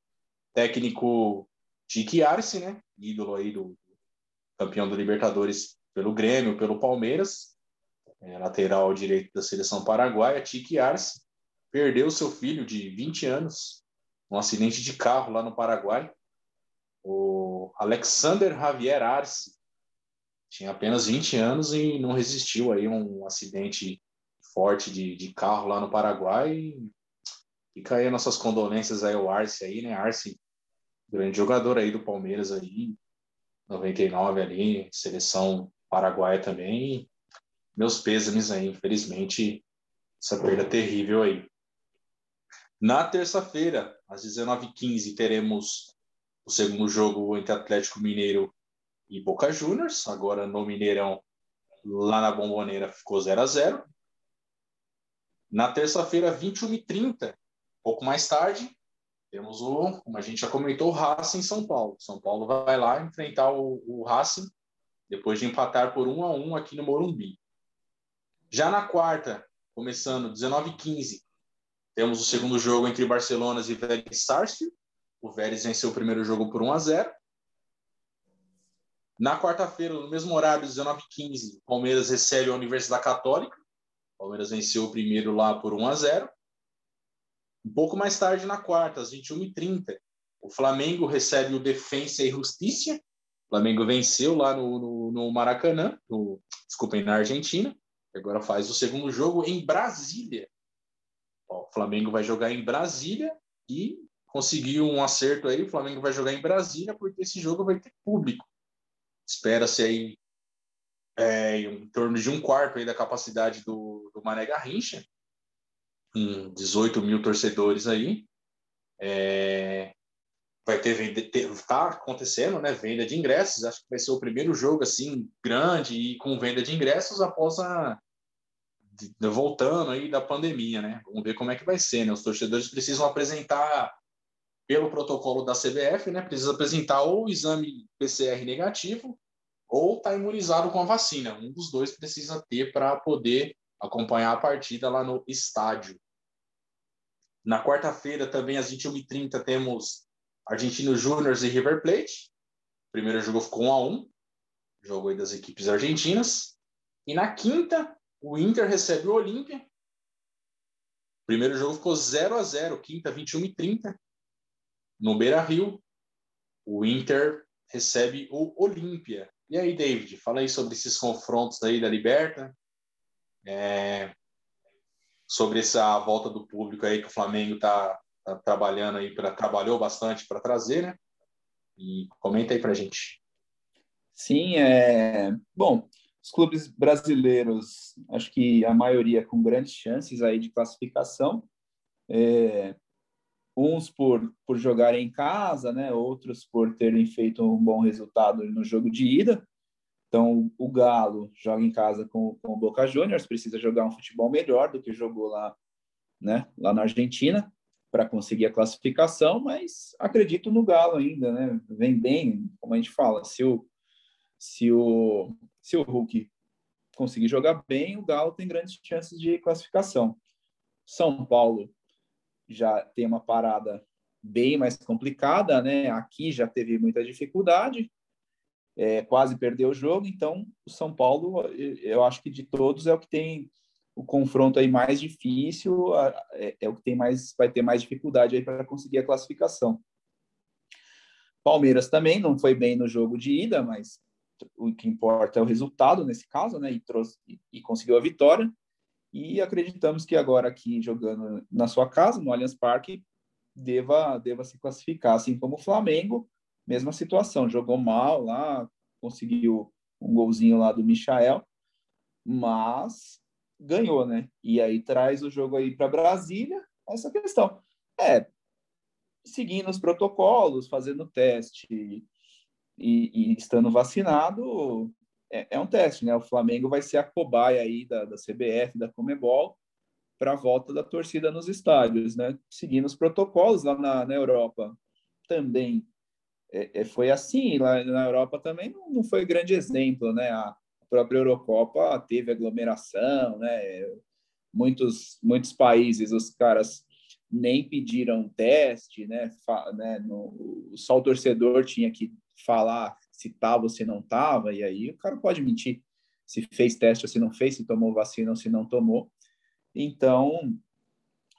técnico Tiki Arce, né? Ídolo aí do campeão da Libertadores pelo Grêmio, pelo Palmeiras, é, lateral direito da seleção paraguaia, Tiki Arce, perdeu seu filho de 20 anos num acidente de carro lá no Paraguai. O Alexander Javier Arce tinha apenas 20 anos e não resistiu aí a um acidente forte de, de carro lá no Paraguai. Fica aí nossas condolências aí ao Arce aí, né? Arce, grande jogador aí do Palmeiras aí, 99 ali, seleção paraguaia também meus pêsames aí, infelizmente, essa perda terrível aí. Na terça-feira, às 19h15, teremos o segundo jogo entre Atlético Mineiro e Boca Juniors. Agora no Mineirão, lá na Bomboneira, ficou 0 a 0 Na terça-feira, 21h30, pouco mais tarde, temos o, como a gente já comentou, o Racing em São Paulo. São Paulo vai lá enfrentar o, o Racing depois de empatar por 1 a 1 aqui no Morumbi. Já na quarta, começando 19h15, temos o segundo jogo entre Barcelona e Vélez Sarsfield. O Vélez venceu o primeiro jogo por 1 a 0. Na quarta-feira, no mesmo horário, 19h15, o Palmeiras recebe a Universidade Católica. O Palmeiras venceu o primeiro lá por 1 a 0. Um pouco mais tarde, na quarta, às 21h30, o Flamengo recebe o Defensa e Justiça. O Flamengo venceu lá no, no, no Maracanã, no, desculpem, na Argentina agora faz o segundo jogo em Brasília. Ó, o Flamengo vai jogar em Brasília e conseguiu um acerto aí. O Flamengo vai jogar em Brasília porque esse jogo vai ter público. Espera-se aí é, em torno de um quarto aí da capacidade do, do Mané Garrincha, com 18 mil torcedores aí. É, vai ter venda, está acontecendo, né? Venda de ingressos. Acho que vai ser o primeiro jogo assim grande e com venda de ingressos após a voltando aí da pandemia, né? Vamos ver como é que vai ser, né? Os torcedores precisam apresentar pelo protocolo da CBF, né? Precisa apresentar ou o exame PCR negativo ou tá imunizado com a vacina. Um dos dois precisa ter para poder acompanhar a partida lá no estádio. Na quarta-feira, também às 21h30, temos Argentino Júnior e River Plate. O primeiro jogo ficou 1 a 1 jogo aí das equipes argentinas. E na quinta, o Inter recebe o Olímpia. Primeiro jogo ficou 0 a 0 quinta, 21 e 30. No Beira Rio, o Inter recebe o Olímpia. E aí, David, fala aí sobre esses confrontos aí da Liberta. É... sobre essa volta do público aí que o Flamengo está tá trabalhando aí, pra, trabalhou bastante para trazer, né? E comenta aí para gente. Sim, é... Bom, os clubes brasileiros, acho que a maioria com grandes chances aí de classificação, é, uns por, por jogarem em casa, né, outros por terem feito um bom resultado no jogo de ida. Então, o Galo joga em casa com, com o Boca Juniors, precisa jogar um futebol melhor do que jogou lá, né, lá na Argentina para conseguir a classificação, mas acredito no Galo ainda, né? Vem bem, como a gente fala, se o se o se o Hulk conseguir jogar bem, o Galo tem grandes chances de classificação. São Paulo já tem uma parada bem mais complicada, né? Aqui já teve muita dificuldade, é, quase perdeu o jogo. Então, o São Paulo, eu acho que de todos é o que tem o confronto aí mais difícil é, é o que tem mais vai ter mais dificuldade aí para conseguir a classificação. Palmeiras também não foi bem no jogo de ida, mas o que importa é o resultado nesse caso, né? E, trouxe, e conseguiu a vitória. E acreditamos que agora aqui jogando na sua casa, no Allianz Parque, deva, deva se classificar, assim como o Flamengo, mesma situação, jogou mal lá, conseguiu um golzinho lá do Michael, mas ganhou, né? E aí traz o jogo aí para Brasília, essa questão. É, seguindo os protocolos, fazendo teste e, e estando vacinado, é, é, um teste, né? O Flamengo vai ser a cobaia aí da, da CBF, da Comebol, para a volta da torcida nos estádios, né? Seguindo os protocolos lá na, na Europa também é, é, foi assim. Lá na Europa também não, não foi grande exemplo, né? A própria Eurocopa teve aglomeração, né? Muitos muitos países os caras nem pediram teste, né? Fa, né? No, só o torcedor tinha que falar se ou se não estava, e aí o cara pode mentir se fez teste ou se não fez, se tomou vacina ou se não tomou. Então,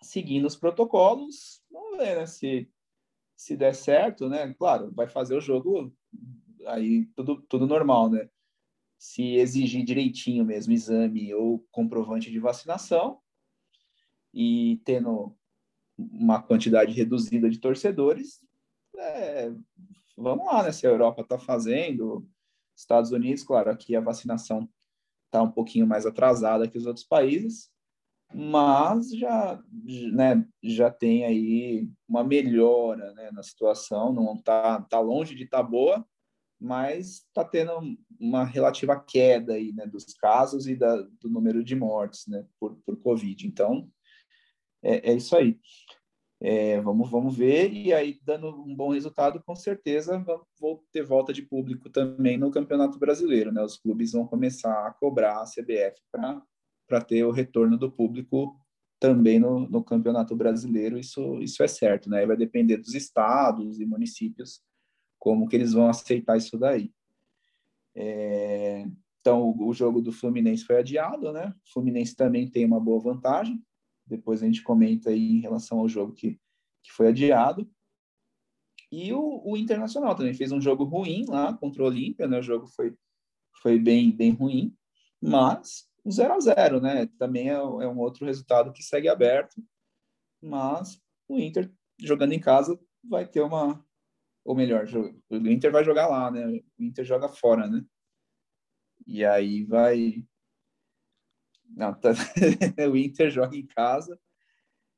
seguindo os protocolos, vamos ver né, se, se der certo, né? Claro, vai fazer o jogo aí tudo, tudo normal, né? Se exigir direitinho mesmo exame ou comprovante de vacinação e tendo uma quantidade reduzida de torcedores, é, vamos lá, né? Se a Europa está fazendo, Estados Unidos, claro, aqui a vacinação está um pouquinho mais atrasada que os outros países, mas já, né, já tem aí uma melhora né, na situação, não está tá longe de estar tá boa, mas está tendo uma relativa queda aí, né, dos casos e da, do número de mortes né, por, por Covid. Então, é, é isso aí. É, vamos, vamos ver, e aí, dando um bom resultado, com certeza vou ter volta de público também no Campeonato Brasileiro. Né? Os clubes vão começar a cobrar a CBF para ter o retorno do público também no, no, Campeonato Brasileiro, isso, isso é certo, né? Vai depender dos estados e municípios como que eles vão aceitar isso daí. É, então, o, o, jogo do Fluminense foi adiado, né? O Fluminense também tem uma boa vantagem, depois a gente comenta aí em relação ao jogo que, que foi adiado. E o, o Internacional também fez um jogo ruim lá contra o Olímpia, né? O jogo foi, foi bem, bem ruim, mas 0 a 0 né? Também é, é, um outro resultado que segue aberto, mas o Inter jogando em casa vai ter uma, ou melhor, o Inter vai jogar lá, né? O Inter joga fora, né? E aí vai, não, tá... o Inter joga em casa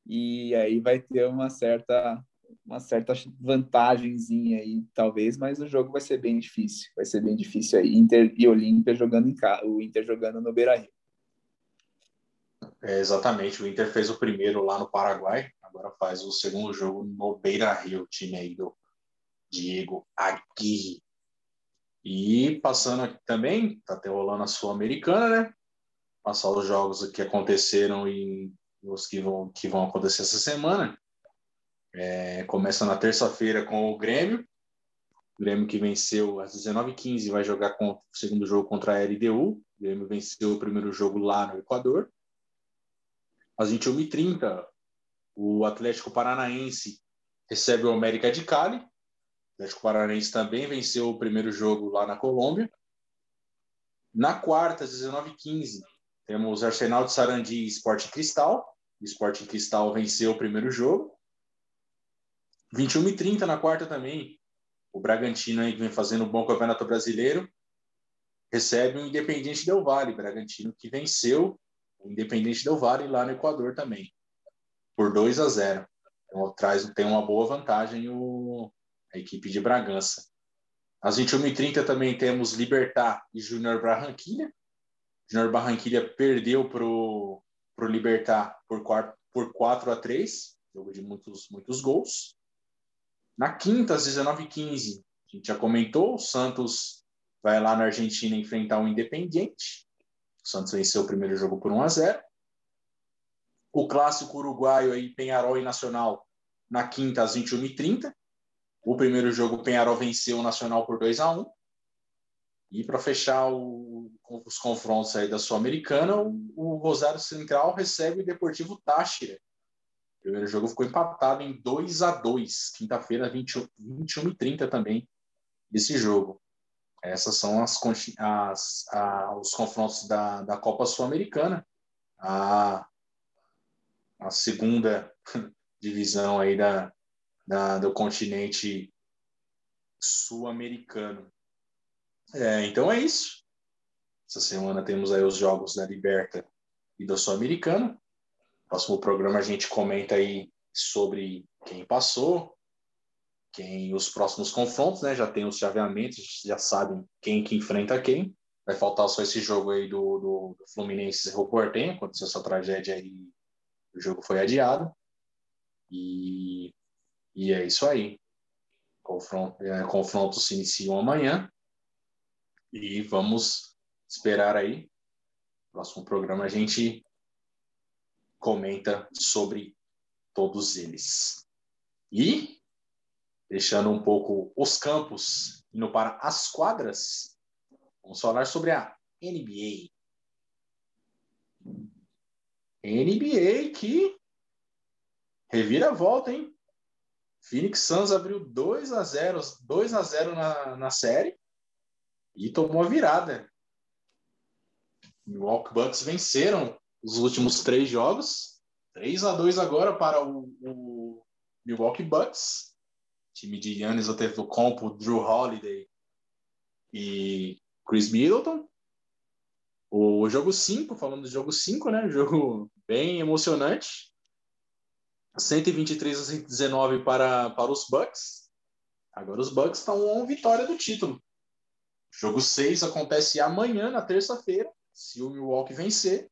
e aí vai ter uma certa uma certa vantagemzinha aí, talvez, mas o jogo vai ser bem difícil. Vai ser bem difícil aí. Inter e Olímpia jogando em casa, o Inter jogando no Beira-Rio. É, exatamente, o Inter fez o primeiro lá no Paraguai, agora faz o segundo jogo no Beira Rio, time aí do Diego Aguirre. E passando aqui também, tá até rolando a Sul-Americana, né? Passar os jogos que aconteceram e os que vão, que vão acontecer essa semana. É, começa na terça-feira com o Grêmio. O Grêmio que venceu às 19h15 vai jogar com, o segundo jogo contra a LDU. O Grêmio venceu o primeiro jogo lá no Equador. Às 21h30, o Atlético Paranaense recebe o América de Cali. O Atlético Paranaense também venceu o primeiro jogo lá na Colômbia. Na quarta, às 19h15, temos Arsenal de Sarandi e Sport Cristal. O Cristal venceu o primeiro jogo. 21h30 na quarta também, o Bragantino aí que vem fazendo um bom campeonato brasileiro recebe o Independiente Del Valle, Bragantino que venceu o Independente Del Vale lá no Equador também, por 2 a 0. Então, traz, tem uma boa vantagem o, a equipe de Bragança. Às 21h30 também temos Libertar e Júnior Barranquilha. Júnior Barranquilha perdeu para o Libertar por 4, por 4 a 3, jogo de muitos, muitos gols. Na quinta, às 19h15, a gente já comentou, o Santos vai lá na Argentina enfrentar o Independiente. O Santos venceu o primeiro jogo por 1 a 0. O clássico uruguaio aí, Penharol e Nacional, na quinta às 21h30. O primeiro jogo, Penharol venceu o Nacional por 2 a 1. E para fechar o, os confrontos aí da Sul-Americana, o, o, Rosário Central recebe o Deportivo Táchira. O primeiro jogo ficou empatado em 2 a 2 quinta-feira, 21, 21 e 30 também, desse jogo. Essas são as, as a, os confrontos da, da Copa Sul-Americana. A, a segunda divisão aí da, da, do continente sul-americano. É, então é isso. Essa semana temos aí os jogos da Liberta e da Sul-Americana. Próximo programa a gente comenta aí sobre quem passou, quem os próximos confrontos, né? Já tem os chaveamentos, já sabem quem que enfrenta quem. Vai faltar só esse jogo aí do, do, do Fluminense e Portenho, aconteceu essa tragédia aí, o jogo foi adiado. E, e é isso aí. É, confrontos se iniciam amanhã. E vamos esperar aí. Próximo programa a gente comenta sobre todos eles. E, deixando um pouco os campos, indo para as quadras, vamos falar sobre a NBA. NBA que revira a volta, hein? Phoenix Suns abriu 2 a 0 2 a 0 na, na série e tomou a virada. Milwaukee Bucks venceram os últimos três jogos. 3 a 2 agora para o, o Milwaukee Bucks. Time de Yannis Antetokounmpo, Drew Holiday e Chris Middleton. O jogo 5, falando do jogo 5, né? Jogo bem emocionante. 123 a 119 para, para os Bucks. Agora os Bucks estão uma vitória do título. Jogo 6 acontece amanhã, na terça-feira. Se o Milwaukee vencer,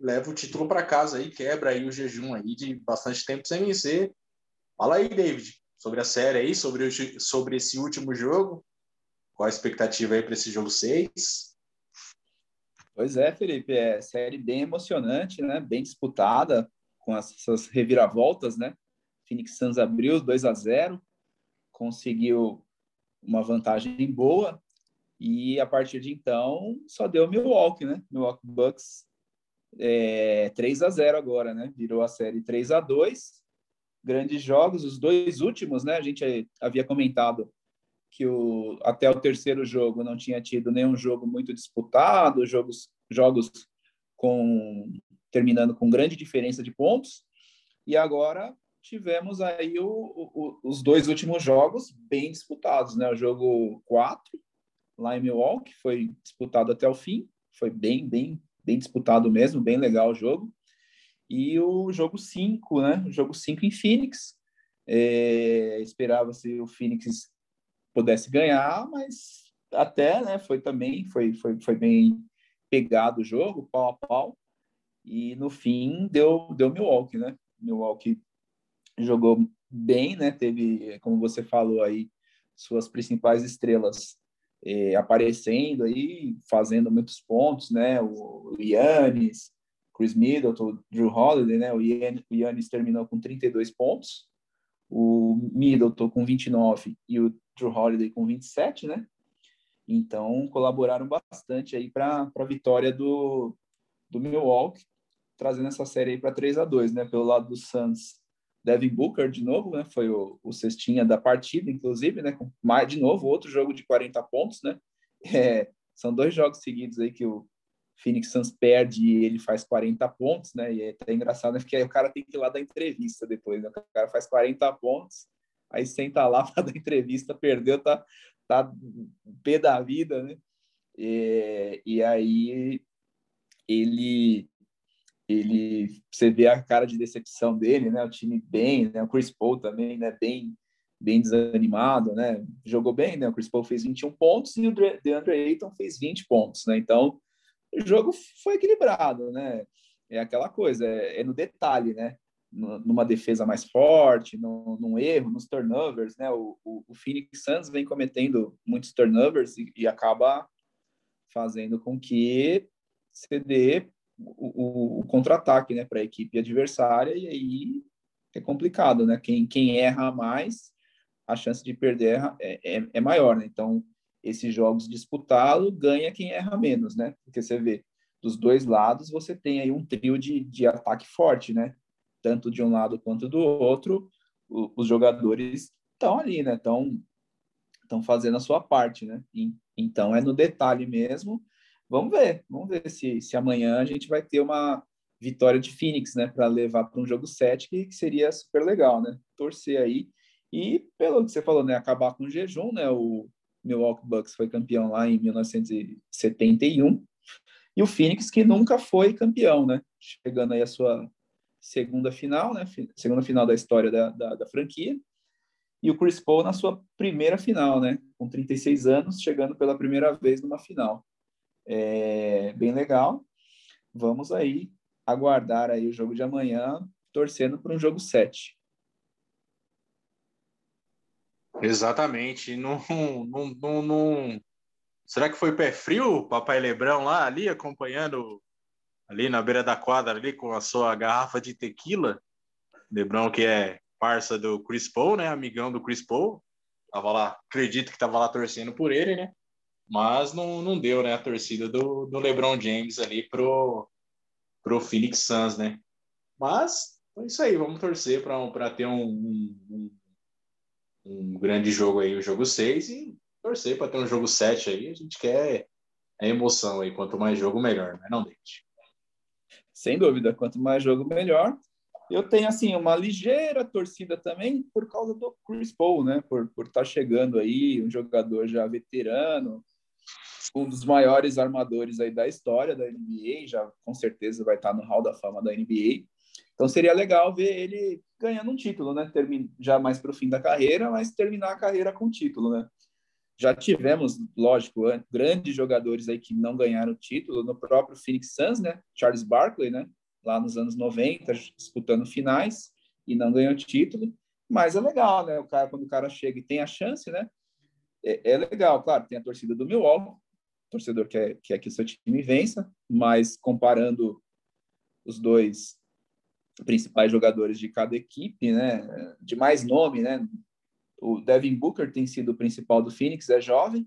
leva o título para casa aí, quebra aí o jejum aí de bastante tempo sem vencer. Fala aí, David, sobre a série aí, sobre, sobre esse último jogo. Qual a expectativa aí para esse jogo 6? Pois é, Felipe, é série bem emocionante, né? Bem disputada, com essas reviravoltas, né? Phoenix Suns abriu 2 a 0, conseguiu uma vantagem boa e a partir de então só deu Milwaukee, né? Milwaukee Bucks é, 3 a 0 agora, né? Virou a série 3 a 2. Grandes jogos, os dois últimos, né? A gente havia comentado que o, até o terceiro jogo não tinha tido nenhum jogo muito disputado, jogos, jogos com terminando com grande diferença de pontos. E agora tivemos aí o, o, os dois últimos jogos bem disputados, né? O jogo 4 lá em Milwaukee, foi disputado até o fim, foi bem, bem, bem disputado mesmo, bem legal o jogo. E o jogo 5, né? O jogo 5 em Phoenix. É, Esperava-se o Phoenix pudesse ganhar, mas até, né? Foi também, foi, foi, foi bem pegado o jogo, pau a pau. E no fim deu, deu Milwaukee, né? Milwaukee jogou bem, né? Teve, como você falou aí, suas principais estrelas é, aparecendo aí, fazendo muitos pontos, né? O, Yannis, Chris Middleton, Drew Holiday, né? O Yannis terminou com 32 pontos, o Middleton com 29 e o Drew Holiday com 27, né? Então, colaboraram bastante aí para a vitória do, do Milwaukee, trazendo essa série aí para 3 a 2 né? Pelo lado do Suns, Devin Booker de novo, né? Foi o, o cestinha da partida, inclusive, né? Com mais de novo outro jogo de 40 pontos, né? É, são dois jogos seguidos aí que o Phoenix Suns perde e ele faz 40 pontos, né? E é até engraçado, né? Porque o cara tem que ir lá dar entrevista depois, né? O cara faz 40 pontos, aí senta lá para dar entrevista, perdeu, tá, tá pé da vida, né? E, e aí ele ele você vê a cara de decepção dele, né? O time bem, né? O Chris Paul também, né? Bem, bem desanimado, né? Jogou bem, né? O Chris Paul fez 21 pontos e o DeAndre Ayton fez 20 pontos, né? Então, o jogo foi equilibrado, né? É aquela coisa, é, é no detalhe, né? Numa defesa mais forte, no, num erro, nos turnovers, né? O, o, o Phoenix Suns vem cometendo muitos turnovers e, e acaba fazendo com que dê o, o contra-ataque né, para a equipe adversária, e aí é complicado, né? Quem, quem erra mais, a chance de perder é, é, é maior, né? Então, esses jogos disputá-lo, ganha quem erra menos, né? Porque você vê, dos dois lados, você tem aí um trio de, de ataque forte, né? Tanto de um lado quanto do outro, o, os jogadores estão ali, né? Estão fazendo a sua parte, né? E, então é no detalhe mesmo. Vamos ver, vamos ver se, se amanhã a gente vai ter uma vitória de Phoenix, né? Para levar para um jogo 7, que, que seria super legal, né? Torcer aí. E pelo que você falou, né? Acabar com o jejum, né? O Milwaukee Bucks foi campeão lá em 1971. E o Phoenix, que nunca foi campeão, né? Chegando aí a sua segunda final, né? Segunda final da história da, da, da franquia e o Chris Paul na sua primeira final, né? Com 36 anos, chegando pela primeira vez numa final. É bem legal. Vamos aí aguardar aí o jogo de amanhã, torcendo para um jogo 7. Exatamente. Não, não, não, Será que foi pé frio papai Lebrão lá ali acompanhando ali na beira da quadra ali com a sua garrafa de tequila? Lebrão que é parça do Chris Paul, né? Amigão do Chris Paul. Tava lá, acredito que tava lá torcendo por ele, né? Mas não, não deu, né? A torcida do, do LeBron James ali pro, pro Phoenix Suns, né? Mas é isso aí, vamos torcer para ter um, um, um, grande jogo aí, o jogo 6, e torcer para ter um jogo 7 aí. A gente quer a emoção aí. Quanto mais jogo, melhor, né? Não deixe. Sem dúvida, quanto mais jogo, melhor. Eu tenho assim uma ligeira torcida também por causa do Chris Paul, né? Por por estar tá chegando aí, um jogador já veterano, um dos maiores armadores aí da história da NBA, já com certeza vai estar no Hall da Fama da NBA. Então seria legal ver ele ganhando um título, né? Termin já mais para o fim da carreira, mas terminar a carreira com título, né? Já tivemos, lógico, grandes jogadores aí que não ganharam título no próprio Phoenix Suns, né? Charles Barkley, né? lá nos anos 90, disputando finais e não ganhou título. Mas é legal, né? O cara, quando o cara chega e tem a chance, né? É, é legal, claro, tem a torcida do Milwaukee, torcedor quer, quer que o seu time vença, mas comparando os dois principais jogadores de cada equipe, né? De mais nome, né? O Devin Booker tem sido o principal do Phoenix, é jovem,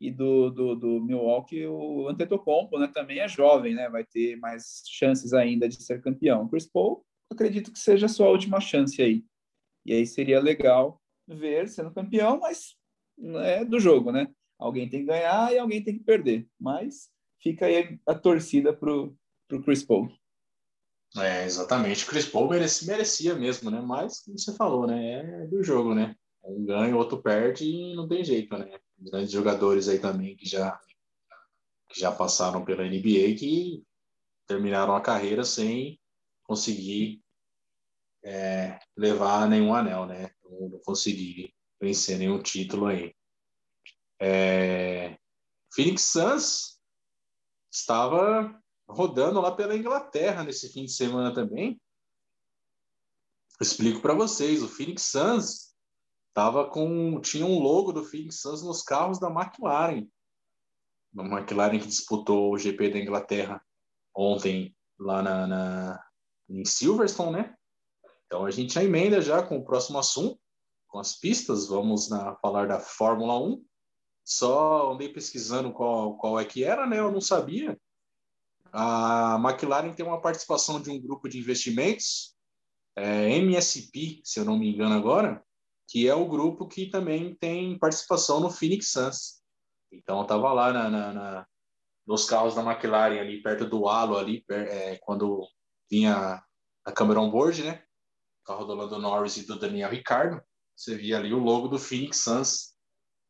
e do, do, do Milwaukee, o Antetokounmpo, né, também é jovem, né, vai ter mais chances ainda de ser campeão. Chris Paul, acredito que seja a sua última chance aí. E aí seria legal ver sendo campeão, mas é do jogo, né? Alguém tem que ganhar e alguém tem que perder. Mas fica aí a torcida pro, pro Chris Paul. É, exatamente. O Chris Paul merecia, merecia mesmo, né? Mas, como você falou, né? É do jogo, né? Um ganha, o outro perde e não tem jeito, né? grandes jogadores aí também que já, que já passaram pela NBA que terminaram a carreira sem conseguir é, levar nenhum anel, né? Não, não conseguir vencer nenhum título aí. É, Phoenix Suns estava rodando lá pela Inglaterra nesse fim de semana também. Explico para vocês, o Phoenix Suns tava com tinha um logo do Phoenix Suns nos carros da McLaren. A McLaren que disputou o GP da Inglaterra ontem lá na, na em Silverstone, né? Então a gente já emenda já com o próximo assunto, com as pistas. Vamos na, falar da Fórmula 1. Só andei pesquisando qual, qual é que era, né? Eu não sabia. A McLaren tem uma participação de um grupo de investimentos, é, MSP, se eu não me engano agora, que é o grupo que também tem participação no Phoenix Suns. Então, eu estava lá na, na, na, nos carros da McLaren, ali perto do halo, ali, é, quando vinha a câmera on-board, né? O carro do Lando Norris e do Daniel Ricardo. Você via ali o logo do Phoenix Suns.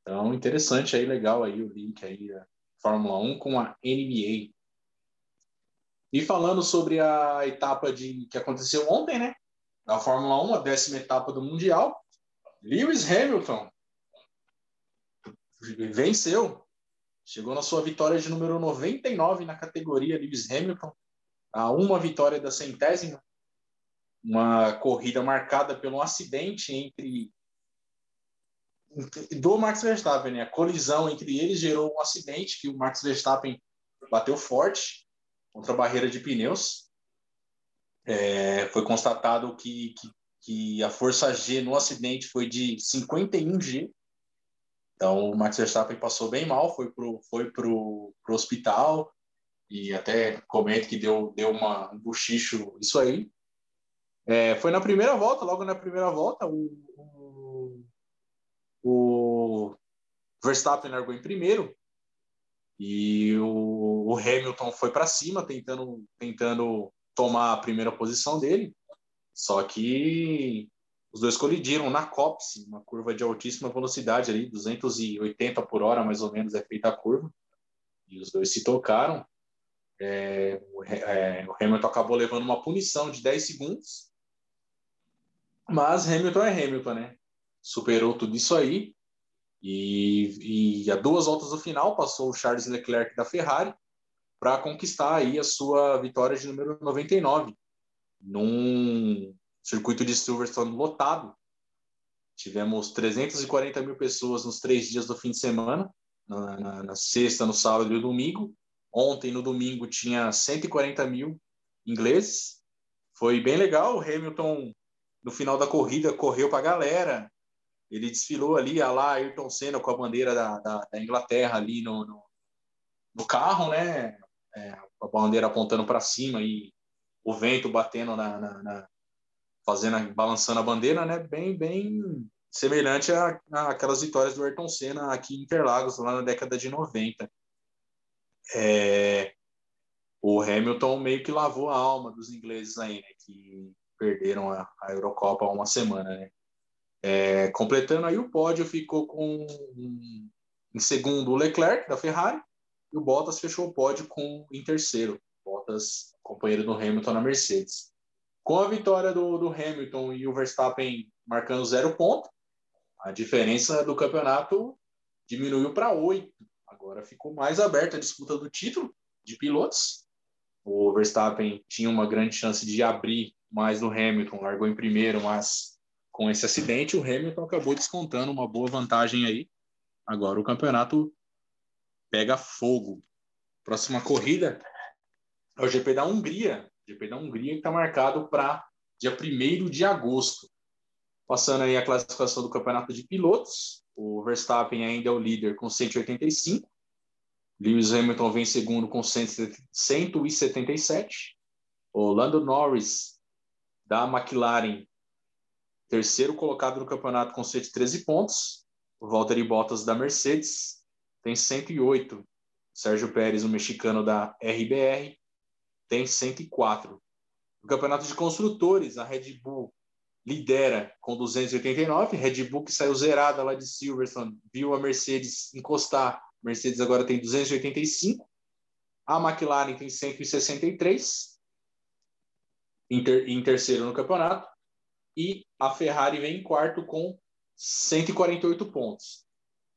Então, interessante aí, legal aí o link aí da Fórmula 1 com a NBA. E falando sobre a etapa de que aconteceu ontem, né? Da Fórmula 1, a décima etapa do Mundial. Lewis Hamilton venceu. Chegou na sua vitória de número 99 na categoria Lewis Hamilton, a uma vitória da centésima. Uma corrida marcada pelo acidente entre do Max Verstappen, né? A colisão entre eles gerou um acidente que o Max Verstappen bateu forte contra a barreira de pneus. É, foi constatado que, que que a força G no acidente foi de 51 G. Então, o Max Verstappen passou bem mal, foi pro, foi pro, pro hospital e até comenta que deu, deu uma, um bochicho, isso aí. É, foi na primeira volta, logo na primeira volta, o, o, o Verstappen largou em primeiro e o, o Hamilton foi para cima tentando, tentando tomar a primeira posição dele, só que os dois colidiram na copse, uma curva de altíssima velocidade ali, 280 por hora mais ou menos é feita a curva, e os dois se tocaram. É, o, é, o Hamilton acabou levando uma punição de 10 segundos, mas Hamilton é Hamilton, né? Superou tudo isso aí e, e a duas voltas do final passou o Charles Leclerc da Ferrari para conquistar aí a sua vitória de número 99 num circuito de Silverstone lotado. Tivemos 340 mil pessoas nos três dias do fim de semana, na, na, na sexta, no sábado e no domingo. Ontem, no domingo, tinha 140 mil ingleses. Foi bem legal. O Hamilton, no final da corrida, correu para a galera. Ele desfilou ali, a lá Ayrton Senna com a bandeira da, da, da Inglaterra ali no, no, no carro, né? É, a bandeira apontando para cima e o vento batendo na, na, na, fazendo, balançando a bandeira, né? Bem, bem semelhante a, aquelas vitórias do Ayrton Senna aqui em Interlagos, lá na década de 90. É, o Hamilton meio que lavou a alma dos ingleses aí, né? Que perderam a, a Eurocopa há uma semana, né? É, completando aí o pódio, ficou com em segundo o Leclerc da Ferrari e o Bottas fechou o pódio com em terceiro. Bottas, companheiro do Hamilton na Mercedes. Com a vitória do, do Hamilton e o Verstappen marcando zero ponto, a diferença do campeonato diminuiu para oito. Agora ficou mais aberta a disputa do título de pilotos. O Verstappen tinha uma grande chance de abrir mais no Hamilton, largou em primeiro, mas com esse acidente o Hamilton acabou descontando uma boa vantagem aí. Agora o campeonato pega fogo. Próxima corrida é o GP da Hungria. GP da Hungria que está marcado para dia 1 de agosto. Passando aí a classificação do campeonato de pilotos, o Verstappen ainda é o líder com 185. Lewis Hamilton vem segundo com 177. O Lando Norris da McLaren, terceiro colocado no campeonato com 113 pontos. O Valtteri Bottas da Mercedes tem 108. Sérgio Pérez, o mexicano da RBR, tem 104. No campeonato de construtores, a Red Bull lidera com 289. Red Bull que saiu zerada lá de Silverstone, viu a Mercedes encostar. Mercedes agora tem 285. A McLaren tem 163 em, ter, em terceiro no campeonato. E a Ferrari vem em quarto com 148 pontos.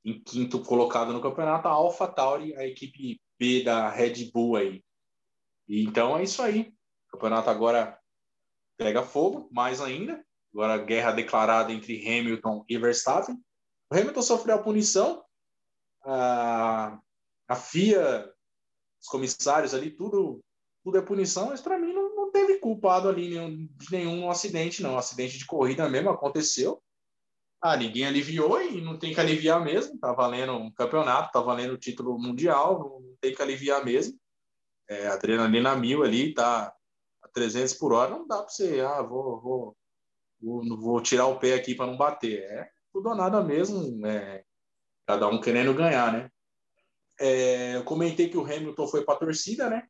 Em quinto colocado no campeonato, a AlphaTauri, a equipe B da Red Bull aí, então é isso aí. O campeonato agora pega fogo, mais ainda. Agora guerra declarada entre Hamilton e Verstappen. O Hamilton sofreu a punição. A, a FIA, os comissários ali, tudo, tudo é punição, mas para mim não, não, teve culpado ali nenhum, de nenhum acidente, não. acidente de corrida mesmo aconteceu. Ah, ninguém aliviou e não tem que aliviar mesmo. Tá valendo um campeonato, tá valendo o título mundial, não tem que aliviar mesmo é, adrenalina mil ali, tá a 300 por hora, não dá para você, ah, vou, vou, vou, vou, tirar o pé aqui para não bater. É tudo ou nada mesmo, é, cada um querendo ganhar, né? É, eu comentei que o Hamilton foi para a torcida, né?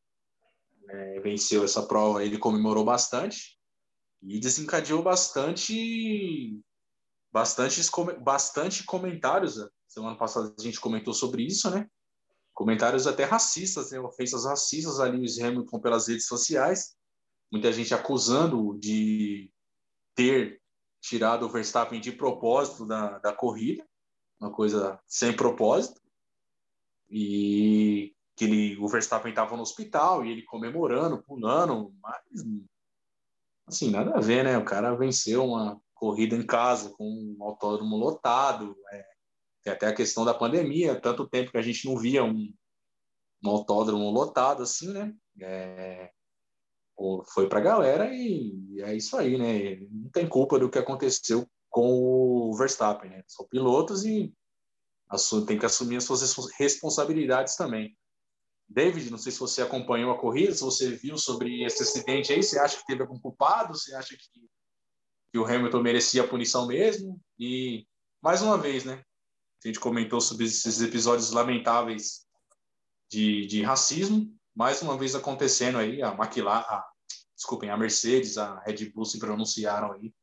É, venceu essa prova, ele comemorou bastante e desencadeou bastante, bastante, bastante comentários. Semana passada a gente comentou sobre isso, né? comentários até racistas, né, ofensas racistas a Lewis Hamilton pelas redes sociais, muita gente acusando de ter tirado o Verstappen de propósito da, da corrida, uma coisa sem propósito, e que ele, o Verstappen estava no hospital e ele comemorando, pulando, mas assim, nada a ver, né? O cara venceu uma corrida em casa com um autódromo lotado, é, tem até a questão da pandemia, tanto tempo que a gente não via um, um autódromo lotado assim, né? É, foi para a galera e é isso aí, né? Não tem culpa do que aconteceu com o Verstappen, né? São pilotos e tem que assumir as suas responsabilidades também. David, não sei se você acompanhou a corrida, se você viu sobre esse acidente aí, você acha que teve algum culpado? Você acha que, que o Hamilton merecia a punição mesmo? E, mais uma vez, né? A gente comentou sobre esses episódios lamentáveis de, de racismo, mais uma vez acontecendo aí, a McLaren, a, desculpem, a Mercedes, a Red Bull se pronunciaram aí,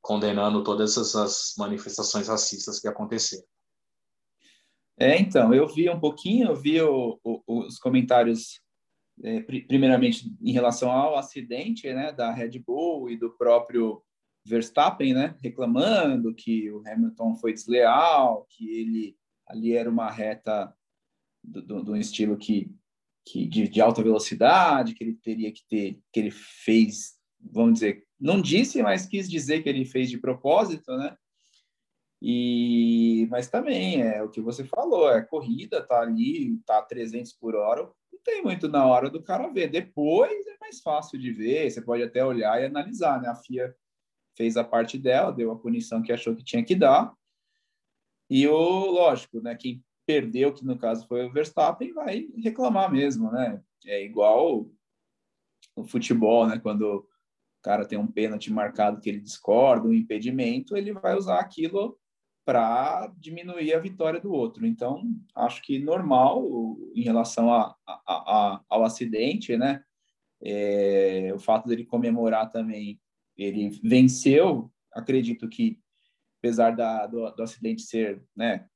condenando todas essas manifestações racistas que aconteceram. É, então, eu vi um pouquinho, eu vi o, o, os comentários, é, primeiramente em relação ao acidente, né, da Red Bull e do próprio Verstappen, né, reclamando que o Hamilton foi desleal, que ele ali era uma reta do, do estilo que, que de, de, alta velocidade, que ele teria que ter, que ele fez, vamos dizer, não disse, mas quis dizer que ele fez de propósito, né? E, mas também é o que você falou, é corrida, tá ali, tá 300 por hora, não tem muito na hora do cara ver. Depois é mais fácil de ver, você pode até olhar e analisar, né? A FIA fez a parte dela, deu a punição que achou que tinha que dar. E o lógico, né, quem perdeu, que no caso foi o Verstappen, vai reclamar mesmo, né? É igual o futebol, né, quando o cara tem um pênalti marcado que ele discorda, um impedimento, ele vai usar aquilo para diminuir a vitória do outro. Então, acho que normal em relação a, a, a, ao acidente, né? É, o fato dele comemorar também, ele venceu. Acredito que, apesar da, do, do acidente ser né,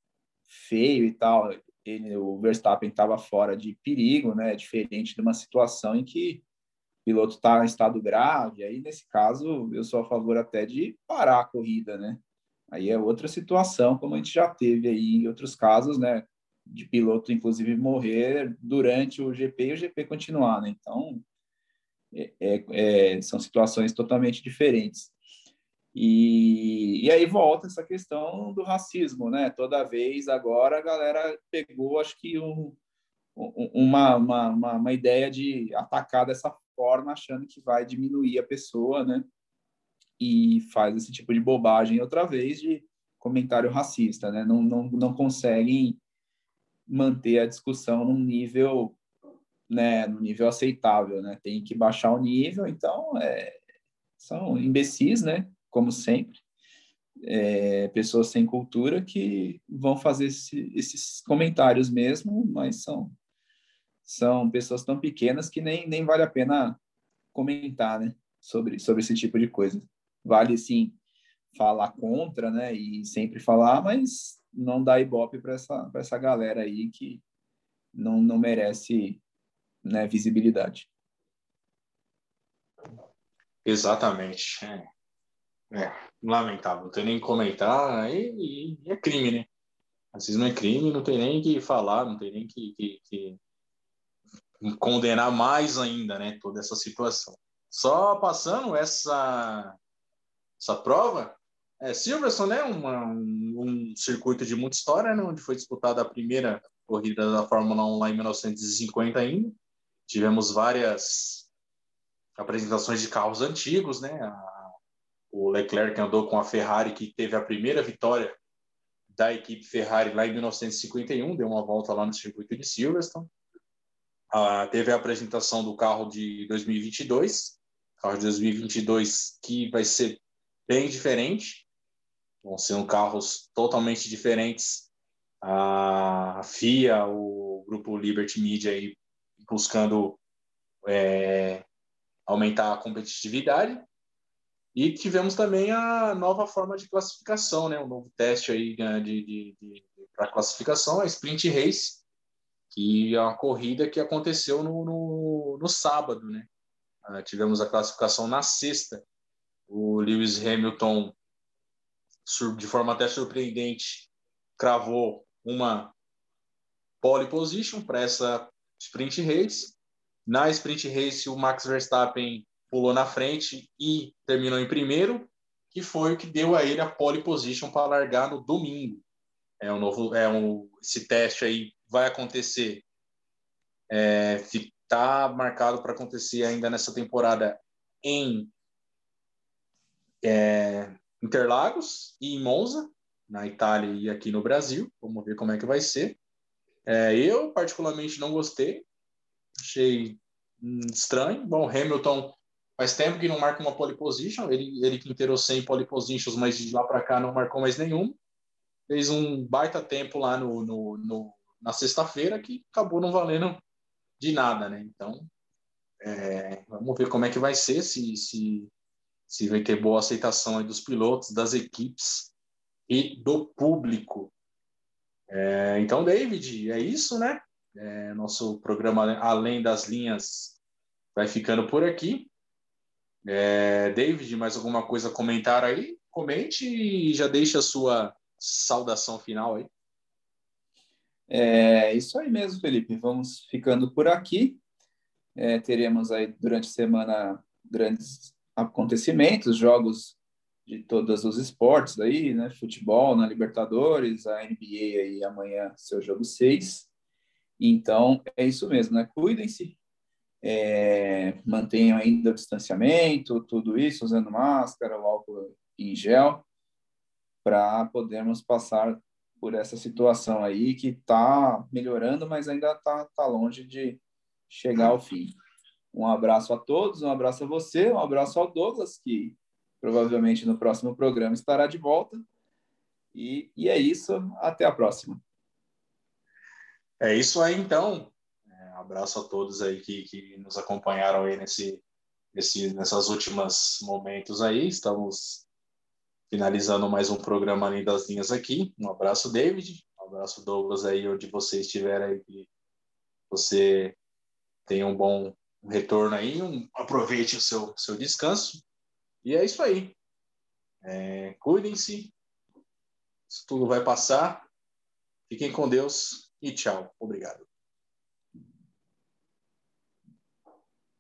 feio e tal, ele, o Verstappen estava fora de perigo, né? Diferente de uma situação em que o piloto está em estado grave. Aí, nesse caso, eu sou a favor até de parar a corrida, né? Aí é outra situação, como a gente já teve aí em outros casos, né? De piloto, inclusive, morrer durante o GP e o GP continuar, né? Então, é, é, é, são situações totalmente diferentes. E, e aí volta essa questão do racismo, né? Toda vez agora a galera pegou, acho que, um, uma, uma, uma, uma ideia de atacar dessa forma, achando que vai diminuir a pessoa, né? E faz esse tipo de bobagem outra vez de comentário racista, né? Não, não, não conseguem manter a discussão num nível, né, no nível aceitável, né? Tem que baixar o nível, então é, são imbecis, né? Como sempre, é, pessoas sem cultura que vão fazer esse, esses comentários mesmo, mas são são pessoas tão pequenas que nem, nem vale a pena comentar, né? Sobre, sobre esse tipo de coisa vale sim falar contra, né? E sempre falar, mas não dá ibope para essa, essa galera aí que não, não merece né, visibilidade. Exatamente. É. é. lamentável, não tem nem que comentar, e, e, é crime, né? Não é crime, não tem nem que falar, não tem nem que, que, que condenar mais ainda, né? Toda essa situação. Só passando essa essa prova. É, Silverstone é um, um, circuito de muita história, né, onde foi disputada a primeira corrida da Fórmula 1 lá em 1950 ainda. Tivemos várias apresentações de carros antigos, né? A, o Leclerc andou com a Ferrari, que teve a primeira vitória da equipe Ferrari lá em 1951, deu uma volta lá no circuito de Silverstone. Ah, teve a apresentação do carro de 2022, carro de 2022 que vai ser bem diferente. Vão ser carros totalmente diferentes. A FIA, o grupo Liberty Media aí buscando é, aumentar a competitividade. E tivemos também a nova forma de classificação, né? um novo teste aí né, de, de, de para classificação, a Sprint Race, que é uma corrida que aconteceu no, no, no sábado. Né? Uh, tivemos a classificação na sexta, o Lewis Hamilton, de forma até surpreendente, cravou uma pole position para essa sprint race. Na sprint race, o Max Verstappen pulou na frente e terminou em primeiro, que foi o que deu a ele a pole position para largar no domingo. É um novo, é um, esse teste aí vai acontecer, está é, marcado para acontecer ainda nessa temporada em é, Interlagos e em Monza. na Itália e aqui no Brasil. Vamos ver como é que vai ser. É, eu, particularmente, não gostei. Achei hum, estranho. Bom, Hamilton faz tempo que não marca uma pole position. Ele, ele que inteirou 100 pole positions, mas de lá para cá não marcou mais nenhum. Fez um baita tempo lá no, no, no na sexta-feira que acabou não valendo de nada, né? Então, é, vamos ver como é que vai ser, se, se, se vai ter boa aceitação dos pilotos, das equipes e do público. É, então, David, é isso, né? É, nosso programa Além das Linhas vai ficando por aqui. É, David, mais alguma coisa a comentar aí? Comente e já deixe a sua saudação final aí. É isso aí mesmo, Felipe. Vamos ficando por aqui. É, teremos aí durante a semana grandes acontecimentos, jogos de todos os esportes aí, né? Futebol na Libertadores, a NBA aí amanhã, seu jogo 6. Então, é isso mesmo, né? Cuidem-se, é, mantenham ainda o distanciamento, tudo isso, usando máscara, o álcool em gel, para podermos passar por essa situação aí que está melhorando, mas ainda está tá longe de chegar ao fim. Um abraço a todos, um abraço a você, um abraço ao Douglas, que provavelmente no próximo programa estará de volta. E, e é isso, até a próxima. É isso aí, então. É, abraço a todos aí que, que nos acompanharam aí nesse, nesse, nessas últimas momentos aí. Estamos finalizando mais um programa Além das Linhas aqui. Um abraço, David. Um abraço, Douglas, aí onde você estiver aí. Que você tenha um bom retorno aí. Um, aproveite o seu, seu descanso. E é isso aí. É, Cuidem-se. Isso tudo vai passar. Fiquem com Deus e tchau. Obrigado.